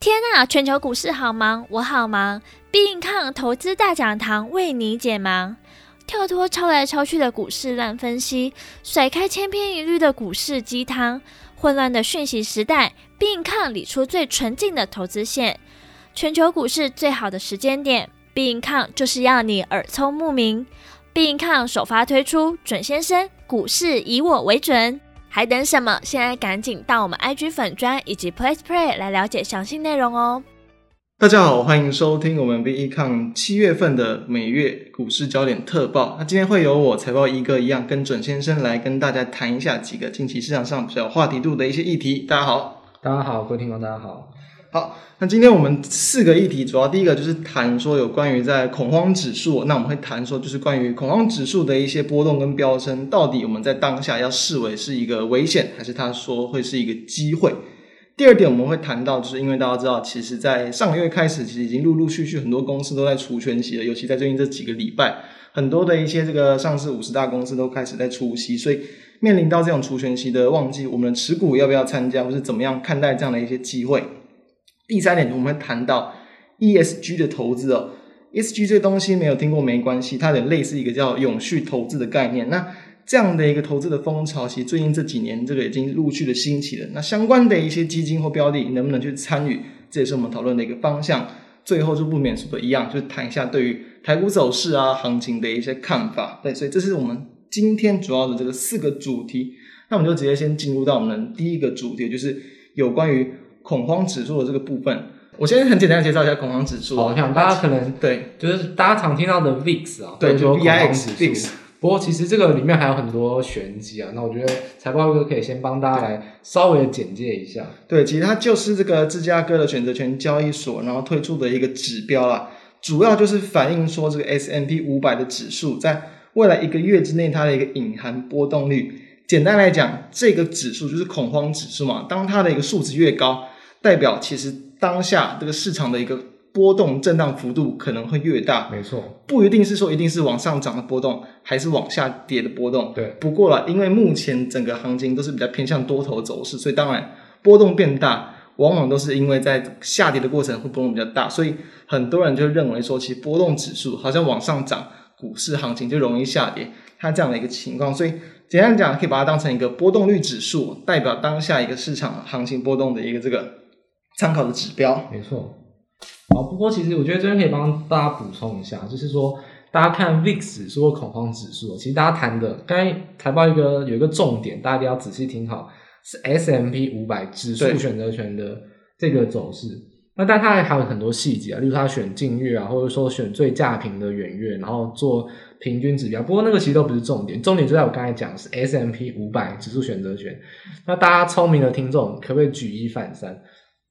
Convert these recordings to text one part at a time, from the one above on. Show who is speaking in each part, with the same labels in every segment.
Speaker 1: 天啊，全球股市好忙，我好忙。必应抗投资大讲堂为你解忙，跳脱抄来抄去的股市乱分析，甩开千篇一律的股市鸡汤。混乱的讯息时代，必应抗理出最纯净的投资线。全球股市最好的时间点，必应抗就是要你耳聪目明。必应抗首发推出，准先生，股市以我为准。还等什么？现在赶紧到我们 IG 粉专以及 PlayPlay 来了解详细内容哦！
Speaker 2: 大家好，欢迎收听我们 VECon 七月份的每月股市焦点特报。那今天会由我财报一哥一样跟准先生来跟大家谈一下几个近期市场上比较有话题度的一些议题。大家好，
Speaker 3: 大家好，各位听众大家好。
Speaker 2: 好，那今天我们四个议题，主要第一个就是谈说有关于在恐慌指数，那我们会谈说就是关于恐慌指数的一些波动跟飙升，到底我们在当下要视为是一个危险，还是他说会是一个机会？第二点我们会谈到，就是因为大家知道，其实在上个月开始，其实已经陆陆续续很多公司都在除权息了，尤其在最近这几个礼拜，很多的一些这个上市五十大公司都开始在除息，所以面临到这种除权息的旺季，我们的持股要不要参加，或是怎么样看待这样的一些机会？第三点，我们会谈到 ESG 的投资哦。ESG 这个东西没有听过没关系，它有点类似一个叫永续投资的概念。那这样的一个投资的风潮，其实最近这几年这个已经陆续的兴起了。那相关的一些基金或标的能不能去参与，这也是我们讨论的一个方向。最后就不免说的一样，就是谈一下对于台股走势啊、行情的一些看法。对，所以这是我们今天主要的这个四个主题。那我们就直接先进入到我们第一个主题，就是有关于。恐慌指数的这个部分，我先很简单的介绍一下恐慌指数。
Speaker 3: 好，我想大家可能
Speaker 2: 对，
Speaker 3: 就是大家常听到的 VIX 啊，
Speaker 2: 对，
Speaker 3: 就
Speaker 2: VIX VIX。
Speaker 3: 不过其实这个里面还有很多玄机啊。那我觉得财报哥可以先帮大家来稍微简介一下。
Speaker 2: 对，其实它就是这个芝加哥的选择权交易所，然后推出的一个指标啦，主要就是反映说这个 S&P 五百的指数在未来一个月之内它的一个隐含波动率。简单来讲，这个指数就是恐慌指数嘛。当它的一个数值越高，代表其实当下这个市场的一个波动震荡幅度可能会越大，
Speaker 3: 没错，
Speaker 2: 不一定是说一定是往上涨的波动，还是往下跌的波动。
Speaker 3: 对，
Speaker 2: 不过了，因为目前整个行情都是比较偏向多头走势，所以当然波动变大，往往都是因为在下跌的过程会波动比较大，所以很多人就认为说，其实波动指数好像往上涨，股市行情就容易下跌，它这样的一个情况，所以简单讲，可以把它当成一个波动率指数，代表当下一个市场行情波动的一个这个。参考的指标，
Speaker 3: 没错。好，不过其实我觉得这边可以帮大家补充一下，就是说大家看 VIX 指数或恐慌指数，其实大家谈的刚才财报一个有一个重点，大家一定要仔细听好，是 S M P 五百指数选择权的这个走势。那但它还有很多细节啊，例如它选近月啊，或者说选最价平的远月，然后做平均指标。不过那个其实都不是重点，重点就在我刚才讲的是 S M P 五百指数选择权。那大家聪明的听众可不可以举一反三？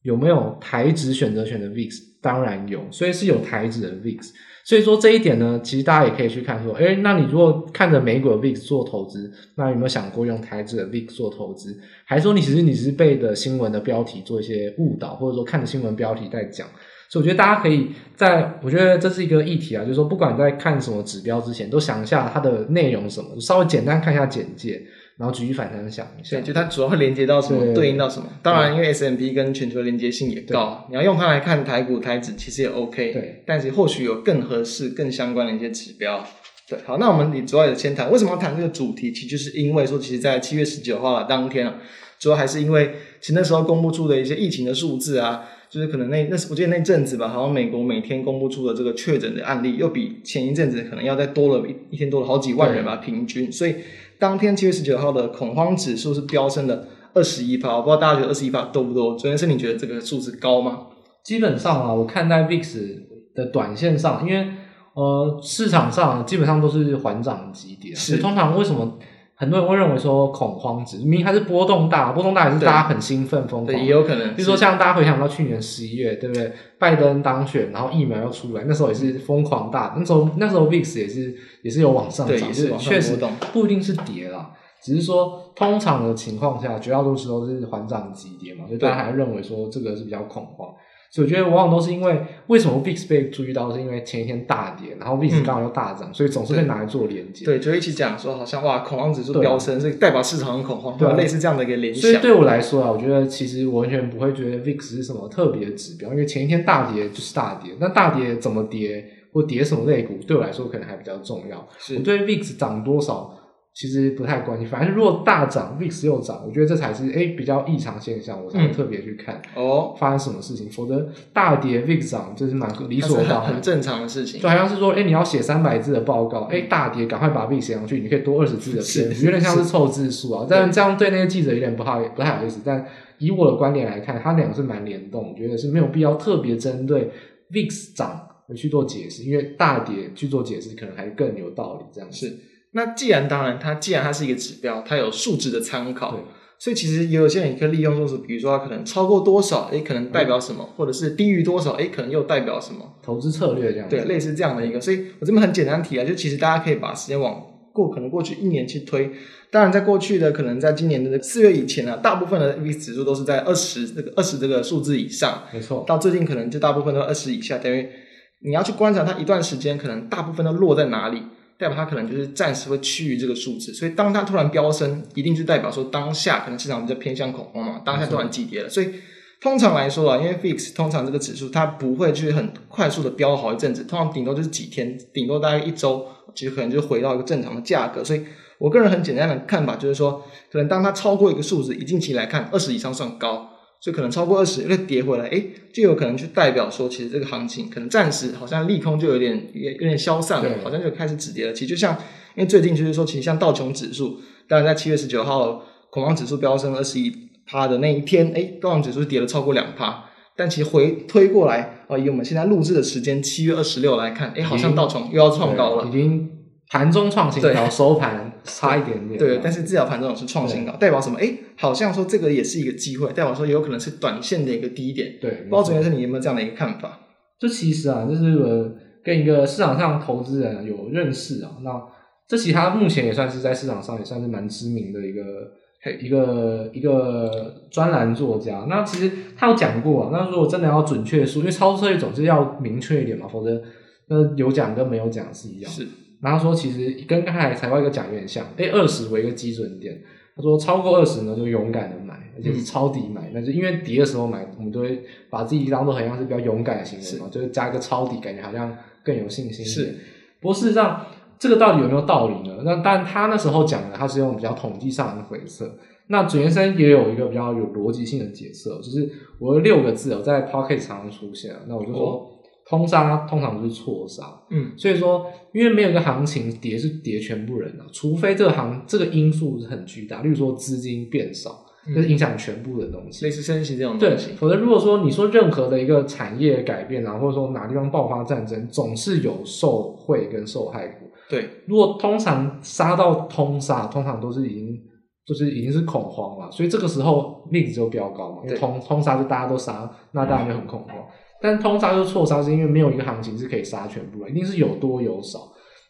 Speaker 3: 有没有台指选择权的 VIX？当然有，所以是有台指的 VIX。所以说这一点呢，其实大家也可以去看说，诶，那你如果看着美股的 VIX 做投资，那有没有想过用台指的 VIX 做投资？还是说你其实你是被的新闻的标题做一些误导，或者说看着新闻标题在讲？所以我觉得大家可以在，我觉得这是一个议题啊，就是说不管在看什么指标之前，都想一下它的内容什么，稍微简单看一下简介。然后举一反三的想一下，
Speaker 2: 对，就它主要会连接到什么，对，对应到什么。当然，因为 S M P 跟全球连接性也高，你要用它来看台股、台指，其实也 OK。对，但是或许有更合适、更相关的一些指标。对，好，那我们你主要也先谈为什么要谈这个主题，其实就是因为说，其实，在七月十九号当天啊，主要还是因为其实那时候公布出的一些疫情的数字啊，就是可能那那我记得那阵子吧，好像美国每天公布出的这个确诊的案例，又比前一阵子可能要再多了一一天多了好几万人吧，平均，所以。当天七月十九号的恐慌指数是飙升了二十一趴，我不知道大家觉得二十一趴多不多？昨天是你觉得这个数字高吗？
Speaker 3: 基本上啊，我看待 VIX 的短线上，因为呃市场上基本上都是缓涨急跌，是通常为什么？很多人会认为说恐慌指，明明它是波动大，波动大也是大家很兴奋疯狂，
Speaker 2: 也有可能。
Speaker 3: 比如说像大家回想到去年十一月，对不对？拜登当选，然后疫苗又出来，那时候也是疯狂大，那时候那时候 VIX 也是也是有往上涨，
Speaker 2: 也是确实
Speaker 3: 不一定是跌啦，只是说通常的情况下，绝大多数都是缓涨急跌嘛，所以大家还认为说这个是比较恐慌。所以我觉得往往都是因为为什么 VIX 被注意到，是因为前一天大跌，然后 VIX 刚好又大涨，嗯、所以总是会拿来做连接。
Speaker 2: 对，就一起讲说，好像哇，恐慌指数飙升，所以代表市场很恐慌，对，类似这样的一个联想。
Speaker 3: 所以对我来说啊，我觉得其实我完全不会觉得 VIX 是什么特别的指标，因为前一天大跌就是大跌，那大跌怎么跌或跌什么类股，对我来说可能还比较重要。是我对 VIX 涨多少。其实不太关心，反正如果大涨，VIX 又涨，我觉得这才是诶、欸、比较异常现象，我才会特别去看哦发生什么事情。嗯、否则大跌 VIX 涨，这是蛮理所当然、
Speaker 2: 很正常的事情。
Speaker 3: 就好像是说，诶、欸、你要写三百字的报告，诶、欸、大跌，赶快把 VIX 写上去，你可以多二十字的篇幅，有点像是凑字数啊。但这样对那些记者有点不好，不太好意思。但以我的观点来看，它两个是蛮联动，我觉得是没有必要特别针对 VIX 涨去做解释，因为大跌去做解释可能还更有道理。这样是。
Speaker 2: 那既然当然，它既然它是一个指标，它有数值的参考，
Speaker 3: 对
Speaker 2: 所以其实也有些人也可以利用，就是比如说它可能超过多少，诶，可能代表什么，嗯、或者是低于多少，诶，可能又代表什么，
Speaker 3: 投资策略这样。
Speaker 2: 对，类似这样的一个。所以我这边很简单提啊，就其实大家可以把时间往过，可能过去一年去推。当然，在过去的可能在今年的四月以前啊，大部分的 VIX 指数都是在二十这个二十这个数字以上，
Speaker 3: 没错。
Speaker 2: 到最近可能就大部分都二十以下，等于你要去观察它一段时间，可能大部分都落在哪里。代表它可能就是暂时会趋于这个数字，所以当它突然飙升，一定是代表说当下可能市场比较偏向恐慌嘛，当下突然急跌了。所以通常来说啊，因为 FIX 通常这个指数它不会去很快速的飙好一阵子，通常顶多就是几天，顶多大概一周，其实可能就回到一个正常的价格。所以我个人很简单的看法就是说，可能当它超过一个数字，以近期来看，二十以上算高。就可能超过二十，又跌回来，诶，就有可能去代表说，其实这个行情可能暂时好像利空就有点有点消散了，好像就开始止跌了。其实就像，因为最近就是说，其实像道琼指数，当然在七月十九号恐慌指数飙升二十一趴的那一天，诶，道琼指数跌了超过两趴，但其实回推过来，哦，以我们现在录制的时间七月二十六来看，诶，好像道琼又要创高了，
Speaker 3: 已经。盘中创新高，对收盘差一点点。
Speaker 2: 对，但是至少盘中是创新高，代表什么？诶，好像说这个也是一个机会，代表说有可能是短线的一个低点。
Speaker 3: 对，
Speaker 2: 不知道主持人你有没有这样的一个看法？
Speaker 3: 这其实啊，就是我跟一个市场上投资人有认识啊。那这其实他目前也算是在市场上也算是蛮知名的一个一个一个专栏作家。那其实他有讲过啊，那如果真的要准确说，因为操作策略总是要明确一点嘛，否则那有讲跟没有讲是一样。
Speaker 2: 是。
Speaker 3: 然后说，其实跟刚才财报一个讲有点像，哎二十为一个基准点。他说超过二十呢，就勇敢的买，而且是抄底买。那、嗯、就因为跌的时候买，我们就会把自己当做好像是比较勇敢的行为嘛，就是加一个抄底，感觉好像更有信心。
Speaker 2: 是，
Speaker 3: 不过事实上这个到底有没有道理呢？那但他那时候讲的，他是用比较统计上的回测。那准先生也有一个比较有逻辑性的解释，就是我的六个字哦，在 Podcast 常常出现。那我就说。哦通杀通常都是错杀，嗯，所以说，因为没有一个行情跌是跌全部人啊，除非这个行这个因素是很巨大，例如说资金变少，就是影响全部的东西，
Speaker 2: 类似升息这种。
Speaker 3: 对，否则如果说你说任何的一个产业改变啊，或者说哪地方爆发战争，总是有受惠跟受害股。
Speaker 2: 对，
Speaker 3: 如果通常杀到通杀，通常都是已经就是已经是恐慌了，所以这个时候例子就飙高嘛，因为通通杀就大家都杀，那当然就很恐慌。嗯但通杀就错杀，是因为没有一个行情是可以杀全部的，一定是有多有少。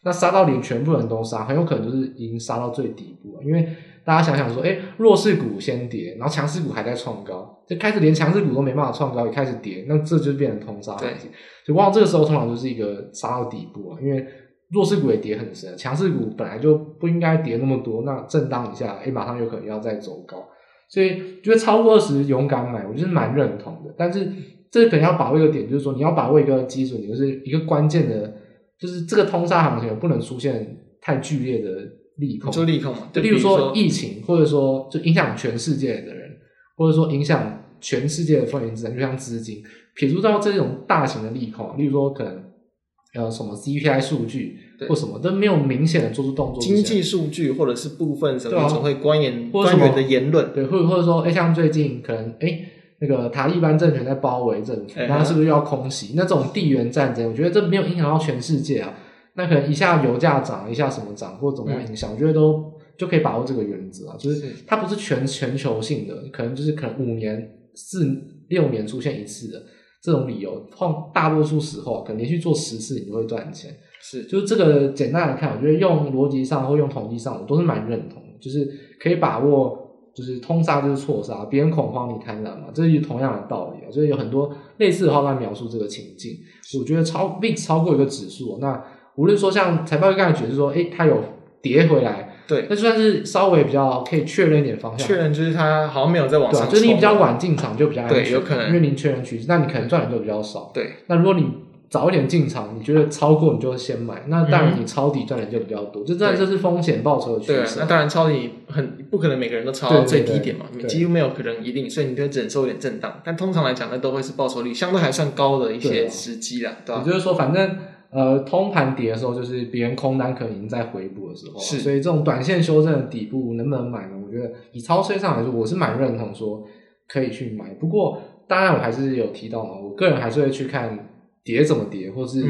Speaker 3: 那杀到连全部人都杀，很有可能就是已经杀到最底部了。因为大家想想说，诶、弱势股先跌，然后强势股还在创高，就开始连强势股都没办法创高，也开始跌，那这就变成通杀行情。所以往往这个时候通常就是一个杀到底部啊，因为弱势股也跌很深，强势股本来就不应该跌那么多，那震荡一下，诶、欸、马上有可能要再走高。所以觉得超过二十勇敢买，我就是蛮认同的，但是。这可能要把握一个点，就是说你要把握一个基准，就是一个关键的，就是这个通杀行情不能出现太剧烈的利空。
Speaker 2: 就利空，
Speaker 3: 就例如说疫情，或者说就影响全世界的人，或者说影响全世界的风险资产，就像资金，撇除到这种大型的利空，例如说可能呃什么 CPI 数据或什么都没有明显的做出动作，
Speaker 2: 经济数据或者是部分什么会官员官员的言论，
Speaker 3: 对，或者或者说哎像最近可能哎。那个塔利班政权在包围政府，那是不是又要空袭？那这种地缘战争，我觉得这没有影响到全世界啊。那可能一下油价涨，一下什么涨，或怎么样影响？嗯、我觉得都就可以把握这个原则啊，就是它不是全全球性的，可能就是可能五年、四六年出现一次的这种理由，放大多数时候可能连续做十次你就会赚钱。
Speaker 2: 是，
Speaker 3: 就是这个简单来看，我觉得用逻辑上或用统计上，我都是蛮认同的，就是可以把握。就是通杀就是错杀，别人恐慌你贪婪嘛，这是同样的道理啊。所以有很多类似的话在描述这个情境。我觉得超 VIX 超过一个指数，那无论说像财报刚才解释说，诶、欸，它有跌回来，
Speaker 2: 对，
Speaker 3: 那就算是稍微比较可以确认一点方向，
Speaker 2: 确认就是它好像没有在往上，
Speaker 3: 就是你比较晚进场就比较安全，
Speaker 2: 对，有可能，
Speaker 3: 因为你确认趋势，那你可能赚的就比较少，
Speaker 2: 对。
Speaker 3: 那如果你早一点进场，你觉得超过你就先买，那当然你抄底赚的就比较多，这当然这是风险报酬的趋势。
Speaker 2: 对，那当然抄底很不可能每个人都抄到最低点嘛，你几乎没有可能一定，所以你就忍受一点震荡。但通常来讲，那都会是报酬率相对还算高的一些时机啦，对吧？
Speaker 3: 也就是说，反正呃，通盘跌的时候，就是别人空单可能已经在回补的时候，
Speaker 2: 是。
Speaker 3: 所以这种短线修正的底部能不能买呢？我觉得以超车上来说，我是蛮认同说可以去买。不过当然我还是有提到嘛，我个人还是会去看。跌怎么叠，或是，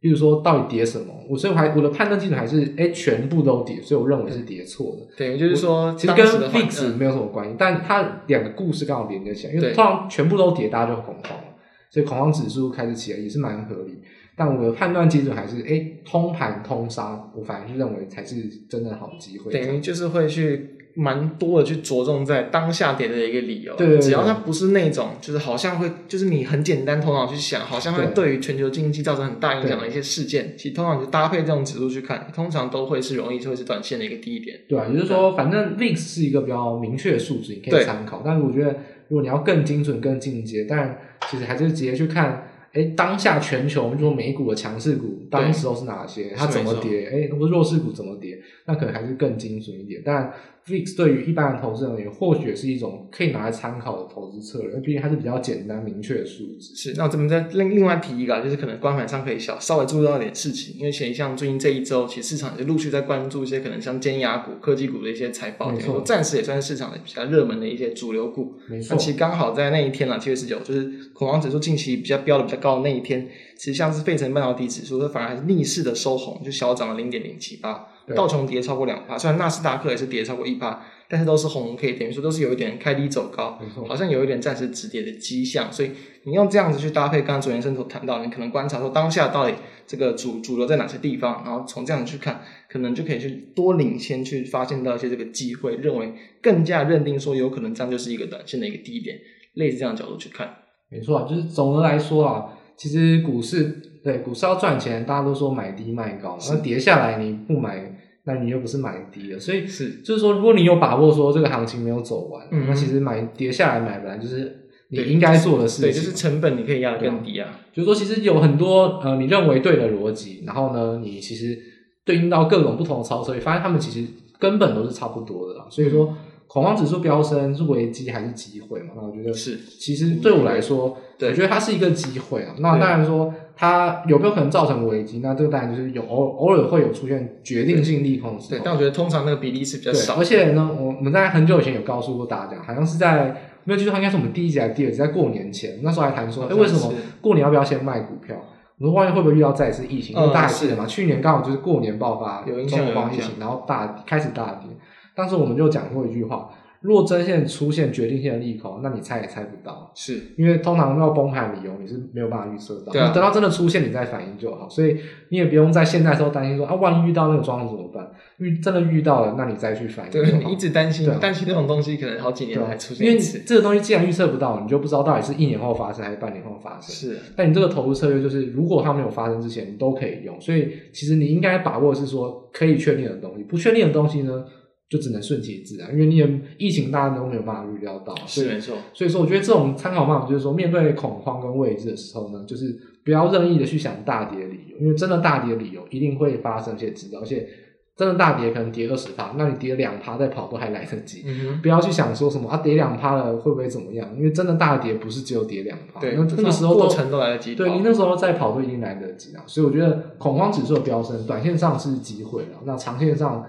Speaker 3: 比如说到底叠什么？我所以我还我的判断基准还是，哎、欸，全部都叠，所以我认为是叠错的。
Speaker 2: 对，就是说，
Speaker 3: 其实跟 fix 没有什么关系，嗯、但它两个故事刚好连接起来，因为通常全部都叠，大家就恐慌了，所以恐慌指数开始起来也是蛮合理。但我的判断基准还是，哎、欸，通盘通杀，我反而是认为才是真的好机会。
Speaker 2: 等于就是会去。蛮多的去着重在当下跌的一个理由，
Speaker 3: 对，对，对，
Speaker 2: 只要它不是那种，就是好像会，就是你很简单头脑去想，好像会对于全球经济造成很大影响的一些事件，其实通常你就搭配这种指数去看，通常都会是容易就会是短线的一个低点。
Speaker 3: 对啊，也就是说，反正 VIX 是一个比较明确的数值，你可以参考。但是我觉得，如果你要更精准、更进阶，但其实还是直接去看，哎，当下全球，就说美股的强势股，当时候是哪些？它怎么跌？哎，那么弱势股怎么跌？那可能还是更精准一点，但。VIX 对于一般的投资人而言，或许是一种可以拿来参考的投资策略，毕竟它是比较简单明确的数字。
Speaker 2: 是，那我这边再另另外提一个，就是可能关盘上可以小稍微注意到一点事情，因为像最近这一周，其实市场也陆续在关注一些可能像尖牙股、科技股的一些财报，没错，暂时也算是市场的比较热门的一些主流股。
Speaker 3: 没错，
Speaker 2: 那其实刚好在那一天啦，七月十九，就是恐慌指数近期比较飙的比较高的那一天，其实像是费城半导体指数，它反而还是逆势的收红，就小涨了零点零七八，道琼跌超过两趴，虽然纳斯达克也是跌超过一趴。但是都是红 K，等于说都是有一点开低走高，好像有一点暂时止跌的迹象。所以你用这样子去搭配，刚刚左先生所谈到，你可能观察说当下到底这个主主流在哪些地方，然后从这样子去看，可能就可以去多领先去发现到一些这个机会，认为更加认定说有可能这样就是一个短线的一个低点，类似这样的角度去看。
Speaker 3: 没错啊，就是总的来说啊，其实股市对股市要赚钱，大家都说买低卖高，那跌下来你不买。那你又不是买低了，所以是就是说，如果你有把握说这个行情没有走完，嗯、那其实买跌下来买本来就是你应该做的事情。
Speaker 2: 对，就是成本你可以压得更低啊。
Speaker 3: 就是说，其实有很多呃你认为对的逻辑，然后呢，你其实对应到各种不同的操作，发现他们其实根本都是差不多的啦。所以说，恐慌指数飙升是危机还是机会嘛？那我觉得是。其实对我来说，我觉得它是一个机会啊。那当然说。它有没有可能造成危机？那这个当然就是有偶偶尔会有出现决定性利空的时候。
Speaker 2: 对，但我觉得通常那个比例是比较少。
Speaker 3: 而且呢，我我们在很久以前有告诉过大家，好像是在没有记错，应该是我们第一集还是第二集，在过年前那时候还谈说，哎，为什么过年要不要先卖股票？我说万一会不会遇到再一次疫情？因为大家记得嘛，去年刚好就是过年爆发有中国疫情，然后大开始大跌。当时我们就讲过一句话。若真现出现决定性的利空，那你猜也猜不到，是因为通常要崩盘理由你是没有办法预测到，对啊，等到真的出现你再反应就好，所以你也不用在现在时候担心说啊，万一遇到那个状况怎么办？遇真的遇到了，那你再去反应。
Speaker 2: 对，你一直担心，担心这种东西可能好几年才出现，
Speaker 3: 因为这个东西既然预测不到，你就不知道到底是一年后发生还是半年后发生。是，但你这个投资策略就是，如果它没有发生之前，你都可以用。所以其实你应该把握的是说可以确定的东西，不确定的东西呢？就只能顺其自然，因为你的疫情大家都没有办法预料到，
Speaker 2: 是没错。
Speaker 3: 所以说，我觉得这种参考办法就是说，面对恐慌跟未知的时候呢，就是不要任意的去想大跌的理由，因为真的大跌的理由一定会发生，且知道，而且真的大跌可能跌二十趴，那你跌两趴再跑都还来得及。嗯。不要去想说什么啊，跌两趴了会不会怎么样？因为真的大跌不是只有跌两趴，对，那那个时候
Speaker 2: 过程都来得及。
Speaker 3: 对，你那时候再跑都已经来得及了。所以我觉得恐慌指数的飙升，短线上是机会了，那长线上。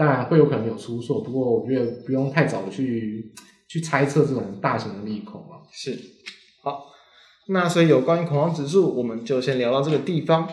Speaker 3: 当然会有可能有出错，不过我觉得不用太早去去猜测这种大型的利空啊。
Speaker 2: 是，好，那所以有关于恐慌指数，我们就先聊到这个地方。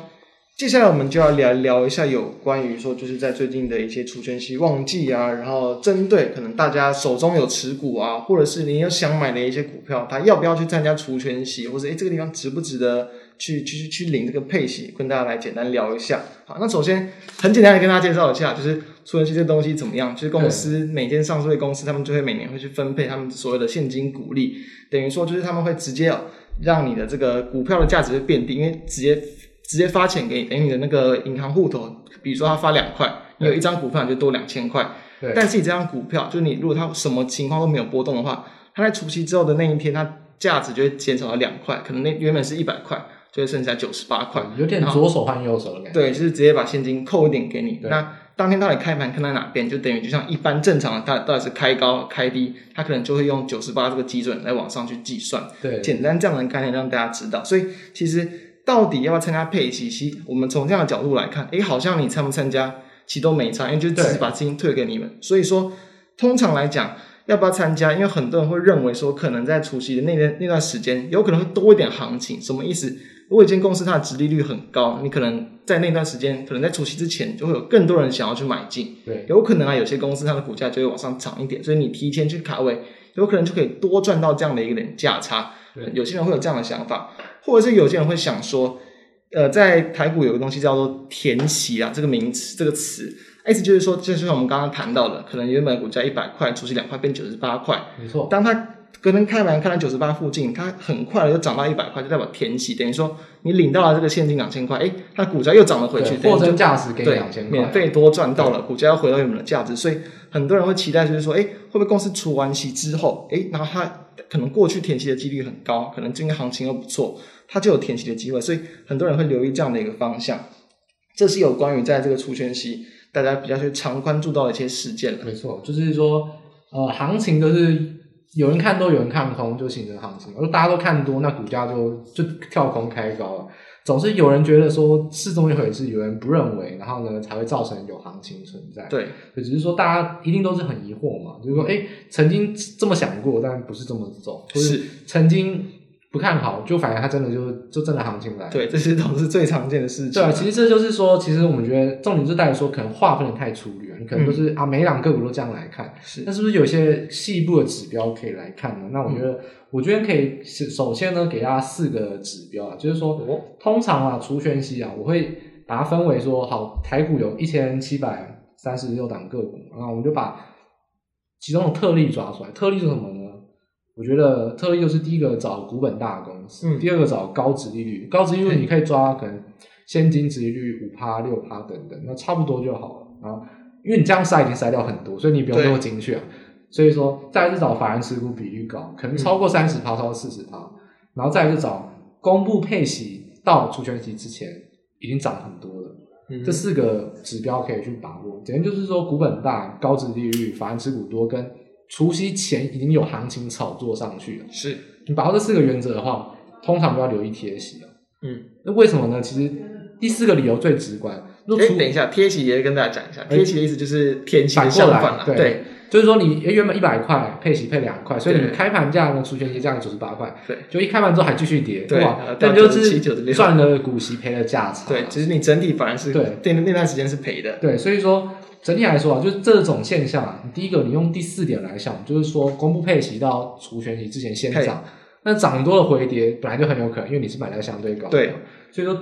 Speaker 2: 接下来我们就要聊聊一下有关于说，就是在最近的一些除权息旺季啊，然后针对可能大家手中有持股啊，或者是你有想买的一些股票，它要不要去参加除权息，或者诶这个地方值不值得去去去领这个配息，跟大家来简单聊一下。好，那首先很简单的跟大家介绍一下，就是除权息这东西怎么样？就是公司每间上市的公司，他们就会每年会去分配他们所有的现金股利，等于说就是他们会直接让你的这个股票的价值会变低，因为直接直接发钱给你，等于你的那个银行户头，比如说他发两块，你有一张股票就多两千块。对。但是你这张股票，就是你如果它什么情况都没有波动的话，它在除息之后的那一天，它价值就会减少到两块，可能那原本是一百块，就会剩下九十八块，
Speaker 3: 有点左手换右手的感觉。
Speaker 2: 对，就是直接把现金扣一点给你。那当天到底开盘看在哪边，就等于就像一般正常的，它到底是开高开低，它可能就会用九十八这个基准来往上去计算。
Speaker 3: 对，
Speaker 2: 简单这样的概念让大家知道。所以其实到底要不要参加配息，其实我们从这样的角度来看，诶，好像你参不参加，其实都没差，因为就只是把资金退给你们。所以说，通常来讲。要不要参加？因为很多人会认为说，可能在除夕的那天那段时间，有可能会多一点行情。什么意思？如果一间公司它的殖利率很高，你可能在那段时间，可能在除夕之前，就会有更多人想要去买进。
Speaker 3: 对，
Speaker 2: 有可能啊，有些公司它的股价就会往上涨一点，所以你提前去卡位，有可能就可以多赚到这样的一个点价差。对，有些人会有这样的想法，或者是有些人会想说，呃，在台股有个东西叫做填息啊，这个名词，这个词。意思就是说，就像我们刚刚谈到的，可能原本股价一百块，除息两块变九十八块。
Speaker 3: 没错。
Speaker 2: 当它隔天开盘看到九十八附近，它很快就涨到一百块，就代表填息，等于说你领到了这个现金两千块，哎，它股价又涨了回去，
Speaker 3: 货真价实给你两千块，
Speaker 2: 免费多赚到了，股价要回到原本的价值。所以很多人会期待，就是说，哎，会不会公司除完息之后，哎，然后它可能过去填息的几率很高，可能今天行情又不错，它就有填息的机会。所以很多人会留意这样的一个方向。这是有关于在这个除权息。大家比较去常关注到的一些事件了。
Speaker 3: 没错，就是说，呃，行情都是有人看多，有人看空，就形成行情。而大家都看多，那股价就就跳空开高了。总是有人觉得说是这么一回事，有人不认为，然后呢，才会造成有行情存在。
Speaker 2: 对，
Speaker 3: 就只是说大家一定都是很疑惑嘛，就是说，哎，曾经这么想过，但不是这么走，就是曾经。不看好，就反而它真的就就真的行情来。
Speaker 2: 对，这些都是最常见的事情。
Speaker 3: 对啊，其实这就是说，其实我们觉得重点就在于说，可能划分的太粗略，你可能就是、嗯、啊，每一档个股都这样来看。是，那是不是有些细部的指标可以来看呢？那我觉得，嗯、我觉得可以首先呢，给大家四个指标啊，就是说，哦、通常啊，除权息啊，我会把它分为说，好，台股有一千七百三十六档个股，然后我们就把其中的特例抓出来。特例是什么呢？我觉得特例就是第一个找股本大的公司，嗯、第二个找高值利率，高值利率你可以抓可能现金值利率五趴六趴等等，那差不多就好了。然后因为你这样筛已经筛掉很多，所以你不用那么精确。所以说，再来是找法人持股比率高，可能超过三十趴，超过四十趴。然后再来是找公布配息到除权息之前已经涨很多了。嗯、这四个指标可以去把握。简单就是说，股本大、高值利率、法人持股多跟。除夕前已经有行情炒作上去了，
Speaker 2: 是
Speaker 3: 你把握这四个原则的话，通常都要留意贴息。
Speaker 2: 嗯，
Speaker 3: 那为什么呢？其实第四个理由最直观。哎，
Speaker 2: 等一下，贴息也跟大家讲一下，贴息的意思就是填息的相反了。对，对
Speaker 3: 就是说你原本一百块配息配两块，所以你开盘价呢，除权息价九十八块，
Speaker 2: 对，
Speaker 3: 就一开盘之后还继续跌，
Speaker 2: 对
Speaker 3: 吧？但就是赚了股息赔了价差。
Speaker 2: 对，其实你整体反而是对，那那段时间是赔的。
Speaker 3: 对，所以说。整体来说啊，就是这种现象啊。第一个，你用第四点来想，就是说公布配息到除权息之前先涨，那涨多的回跌本来就很有可能，因为你是买在相对高。
Speaker 2: 对，
Speaker 3: 所以说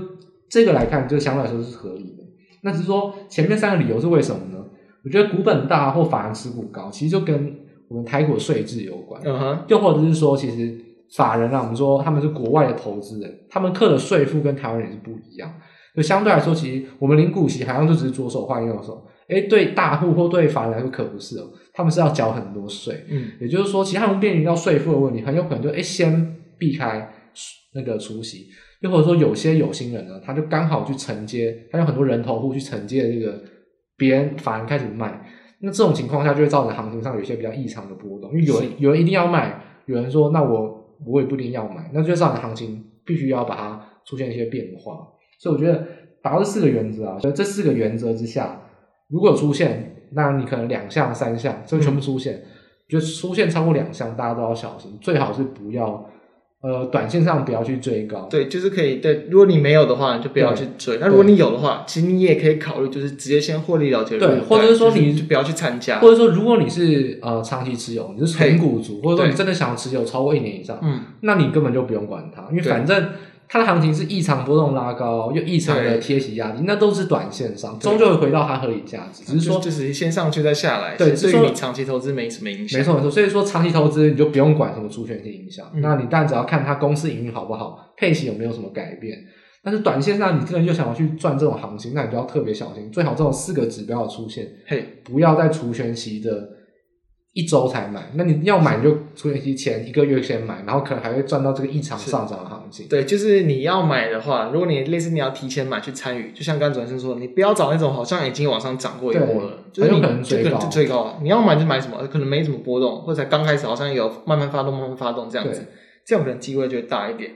Speaker 3: 这个来看，就相对来说是合理的。那只是说前面三个理由是为什么呢？我觉得股本大或法人持股高，其实就跟我们台股税制有关。
Speaker 2: 嗯哼。
Speaker 3: 又或者是说，其实法人啊，我们说他们是国外的投资人，他们课的税负跟台湾人是不一样。就相对来说，其实我们领股息好像就只是左手换右手。哎，对大户或对法人来说可不是哦，他们是要缴很多税。嗯，也就是说，其实他们面临到税负的问题，很有可能就哎先避开那个除息，又或者说有些有心人呢，他就刚好去承接，他有很多人头户去承接这个别人法人开始卖，那这种情况下就会造成行情上有一些比较异常的波动，因为有人有人一定要卖，有人说那我我也不一定要买，那就造成行情必须要把它出现一些变化。所以我觉得把握这四个原则啊，所以这四个原则之下。如果有出现，那你可能两项、三项，这个全部出现，嗯、就出现超过两项，大家都要小心，最好是不要，呃，短线上不要去追高。
Speaker 2: 对，就是可以。对，如果你没有的话，你就不要去追。那如果你有的话，其实你也可以考虑，就是直接先获利了结。
Speaker 3: 对，或者是说你
Speaker 2: 就不要去参加，
Speaker 3: 或者说如果你是呃长期持有，你是纯股族，或者说你真的想要持有超过一年以上，嗯，那你根本就不用管它，因为反正。它的行情是异常波动拉高，又异常的贴息压低，那都是短线上，终究会回到它合理价值。只是说，
Speaker 2: 就是先上去再下来，
Speaker 3: 对，
Speaker 2: 对于你长期投资没什么影响。
Speaker 3: 没错没错，所以说长期投资你就不用管什么除权性影响，
Speaker 2: 嗯、
Speaker 3: 那你但只要看它公司营运好不好，配息有没有什么改变。但是短线上你真的又想要去赚这种行情，那你就要特别小心，最好这种四个指标的出现，
Speaker 2: 嘿，
Speaker 3: 不要在除权息的。一周才买，那你要买你就除权息前一个月先买，然后可能还会赚到这个异常上涨的行情。
Speaker 2: 对，就是你要买的话，如果你类似你要提前买去参与，就像刚才主持人说，你不要找那种好像已经往上涨过一波了，就是你
Speaker 3: 很有可能追高，
Speaker 2: 就追高。你要买就买什么？可能没什么波动，或者才刚开始好像有慢慢发动、慢慢发动这样子，这样可能机会就会大一点。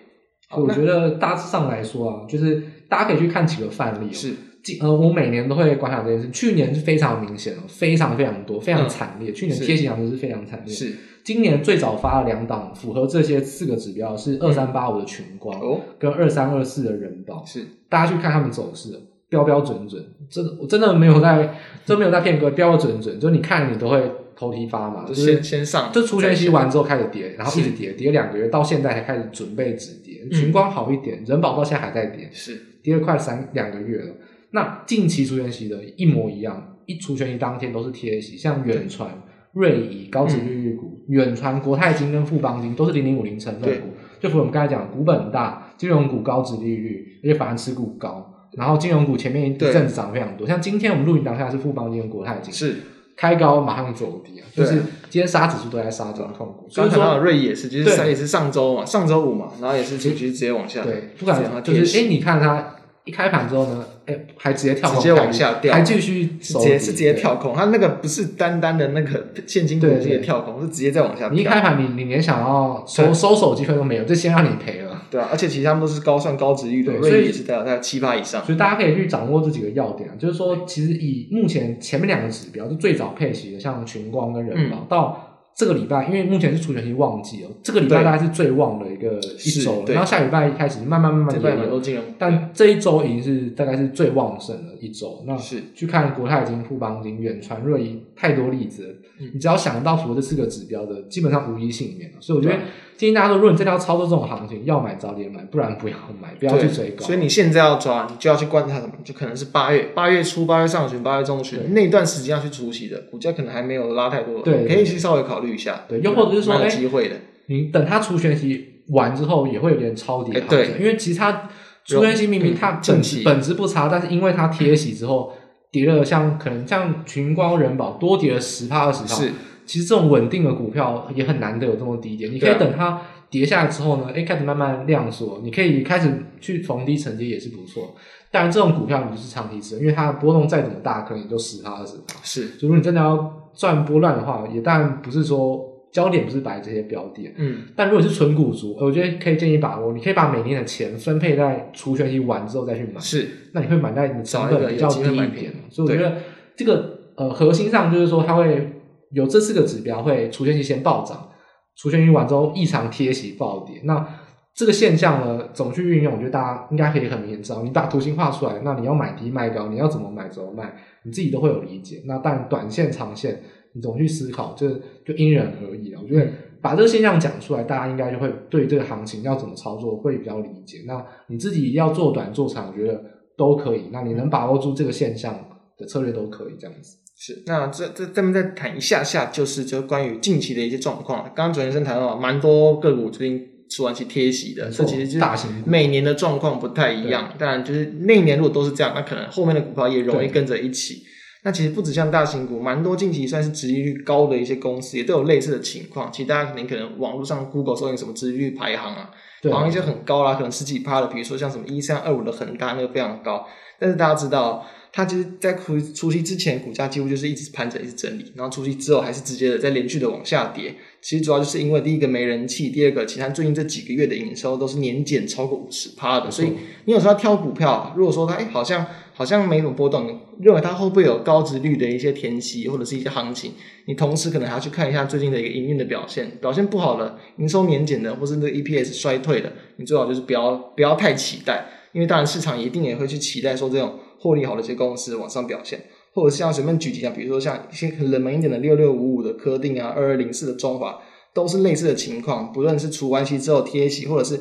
Speaker 3: 我觉得大致上来说啊，就是大家可以去看几个范例喔。
Speaker 2: 是。
Speaker 3: 呃，我每年都会观察这件事。去年是非常明显，非常非常多，非常惨烈。嗯、去年贴息行情是非常惨烈。
Speaker 2: 是，今
Speaker 3: 年最早发了两档符合这些四个指标，是二三八五的群光跟二三二四的人保。
Speaker 2: 是，
Speaker 3: 大家去看他们走势，标标准准，真的我真的没有在，真没有在骗各位，标标准准，就你看你都会头皮发嘛。就是
Speaker 2: 先先上，
Speaker 3: 就除权息完之后开始跌，然后一直跌，跌两个月，到现在才开始准备止跌。群光好一点，人保到现在还在跌，是跌了快三两个月了。那近期除权息的一模一样，一除权息当天都是贴息，像远传、瑞仪高值利率股，远传、嗯、国泰金跟富邦金都是零零五零成分股，就符合我们刚才讲股本大，金融股高值利率，而且反而持股高，然后金融股前面一阵子涨非常多，像今天我们录影当下是富邦金跟国泰金是开高马上走低啊，就是今天杀指数都在杀这种控股，所以说
Speaker 2: 瑞仪也是，就是也是上周嘛，上周五嘛，然后也是其实直接往下，
Speaker 3: 对，不管就是哎，你看它。一开盘之后呢，哎、欸，还直接跳空，
Speaker 2: 直接往下掉，
Speaker 3: 还继续
Speaker 2: 直接是直接跳空，它那个不是单单的那个现金股直接跳空，是直接再往下掉。
Speaker 3: 你一开盘，你你连想要收收手机会都没有，就先让你赔了。
Speaker 2: 对啊，而且其实他们都是高算高殖利率，所以也是在在七八以上。
Speaker 3: 所以大家可以去掌握这几个要点啊，就是说，其实以目前前面两个指标，就最早配息的，像群光跟人保、嗯、到。这个礼拜，因为目前是除权期旺季哦，这个礼拜大概是最旺的一个一周，然后下礼拜一开始慢慢慢慢跌了，但这一周已经是大概是最旺盛的一周。那是去看国泰金、富邦金、远传、瑞银，太多例子了。嗯、你只要想得到符合这四个指标的，基本上无一幸免。所以我觉得建议大家说，如果你真的要操作这种行情，要买早点买，不然不要买，不要去追高。
Speaker 2: 所以你现在要抓，你就要去观察什么？就可能是八月八月初、八月上旬、八月中旬那段时间要去除息的，股价可能还没有拉太多，对，可以去稍微考虑一下。
Speaker 3: 对，又或者是说，哎，机
Speaker 2: 会的，
Speaker 3: 你等它除权息完之后，也会有点抄底。对，因为其实它除权息明明它本本质不差，但是因为它贴息之后跌了，像可能像群光、人保多跌了十趴二十趴。是。其实这种稳定的股票也很难得有这么低点，你可以等它跌下来之后呢，哎，开始慢慢量缩，你可以开始去逢低承接也是不错。当然，这种股票你就是长期持有，因为它的波动再怎么大，可能也就十趴二十趴。是，就如果你真的要赚波乱的话，也当然不是说焦点不是摆这些标的。嗯，但如果是纯股族，我觉得可以建议把握，你可以把每年的钱分配在除权息完之后再去买。是，那你会买在你的成本比较低一点。所以我觉得这个呃核心上就是说它会。有这四个指标会除权息先暴涨，除权息完之后异常贴息暴跌。那这个现象呢，怎么去运用？我觉得大家应该可以很明显知道。你把图形画出来，那你要买低卖高，你要怎么买怎么卖，你自己都会有理解。那但短线长线，你怎么去思考，就就因人而异了。我觉得把这个现象讲出来，大家应该就会对这个行情要怎么操作会比较理解。那你自己要做短做长，我觉得都可以。那你能把握住这个现象的策略都可以这样子。
Speaker 2: 是，那这这这边再谈一下下，就是就关于近期的一些状况。刚刚主持人谈到蛮多个股最近出完去贴息的，这其实就是每年的状况不太一样。当然，就是那一年如果都是这样，那可能后面的股票也容易跟着一起。那其实不止像大型股，蛮多近期算是殖利率高的一些公司，也都有类似的情况。其实大家肯定可能网络上 Google 搜什么殖利率排行啊，好像一些很高啦，可能十几趴的，比如说像什么一三二五的恒大，那个非常高。但是大家知道。它其实，在除除夕之前，股价几乎就是一直盘整，一直整理，然后除夕之后还是直接的在连续的往下跌。其实主要就是因为第一个没人气，第二个其他最近这几个月的营收都是年减超过五十趴的，所以你有时候要挑股票，如果说它哎好像好像没什么波动，认为它会不会有高值率的一些填息或者是一些行情，你同时可能还要去看一下最近的一个营运的表现，表现不好的营收年减的，或是那个 EPS 衰退的，你最好就是不要不要太期待，因为当然市场一定也会去期待说这种。获利好的一些公司往上表现，或者像随便举几下，比如说像一些很冷门一点的六六五五的科定啊，二二零四的中华，都是类似的情况。不论是除完息之后贴息，或者是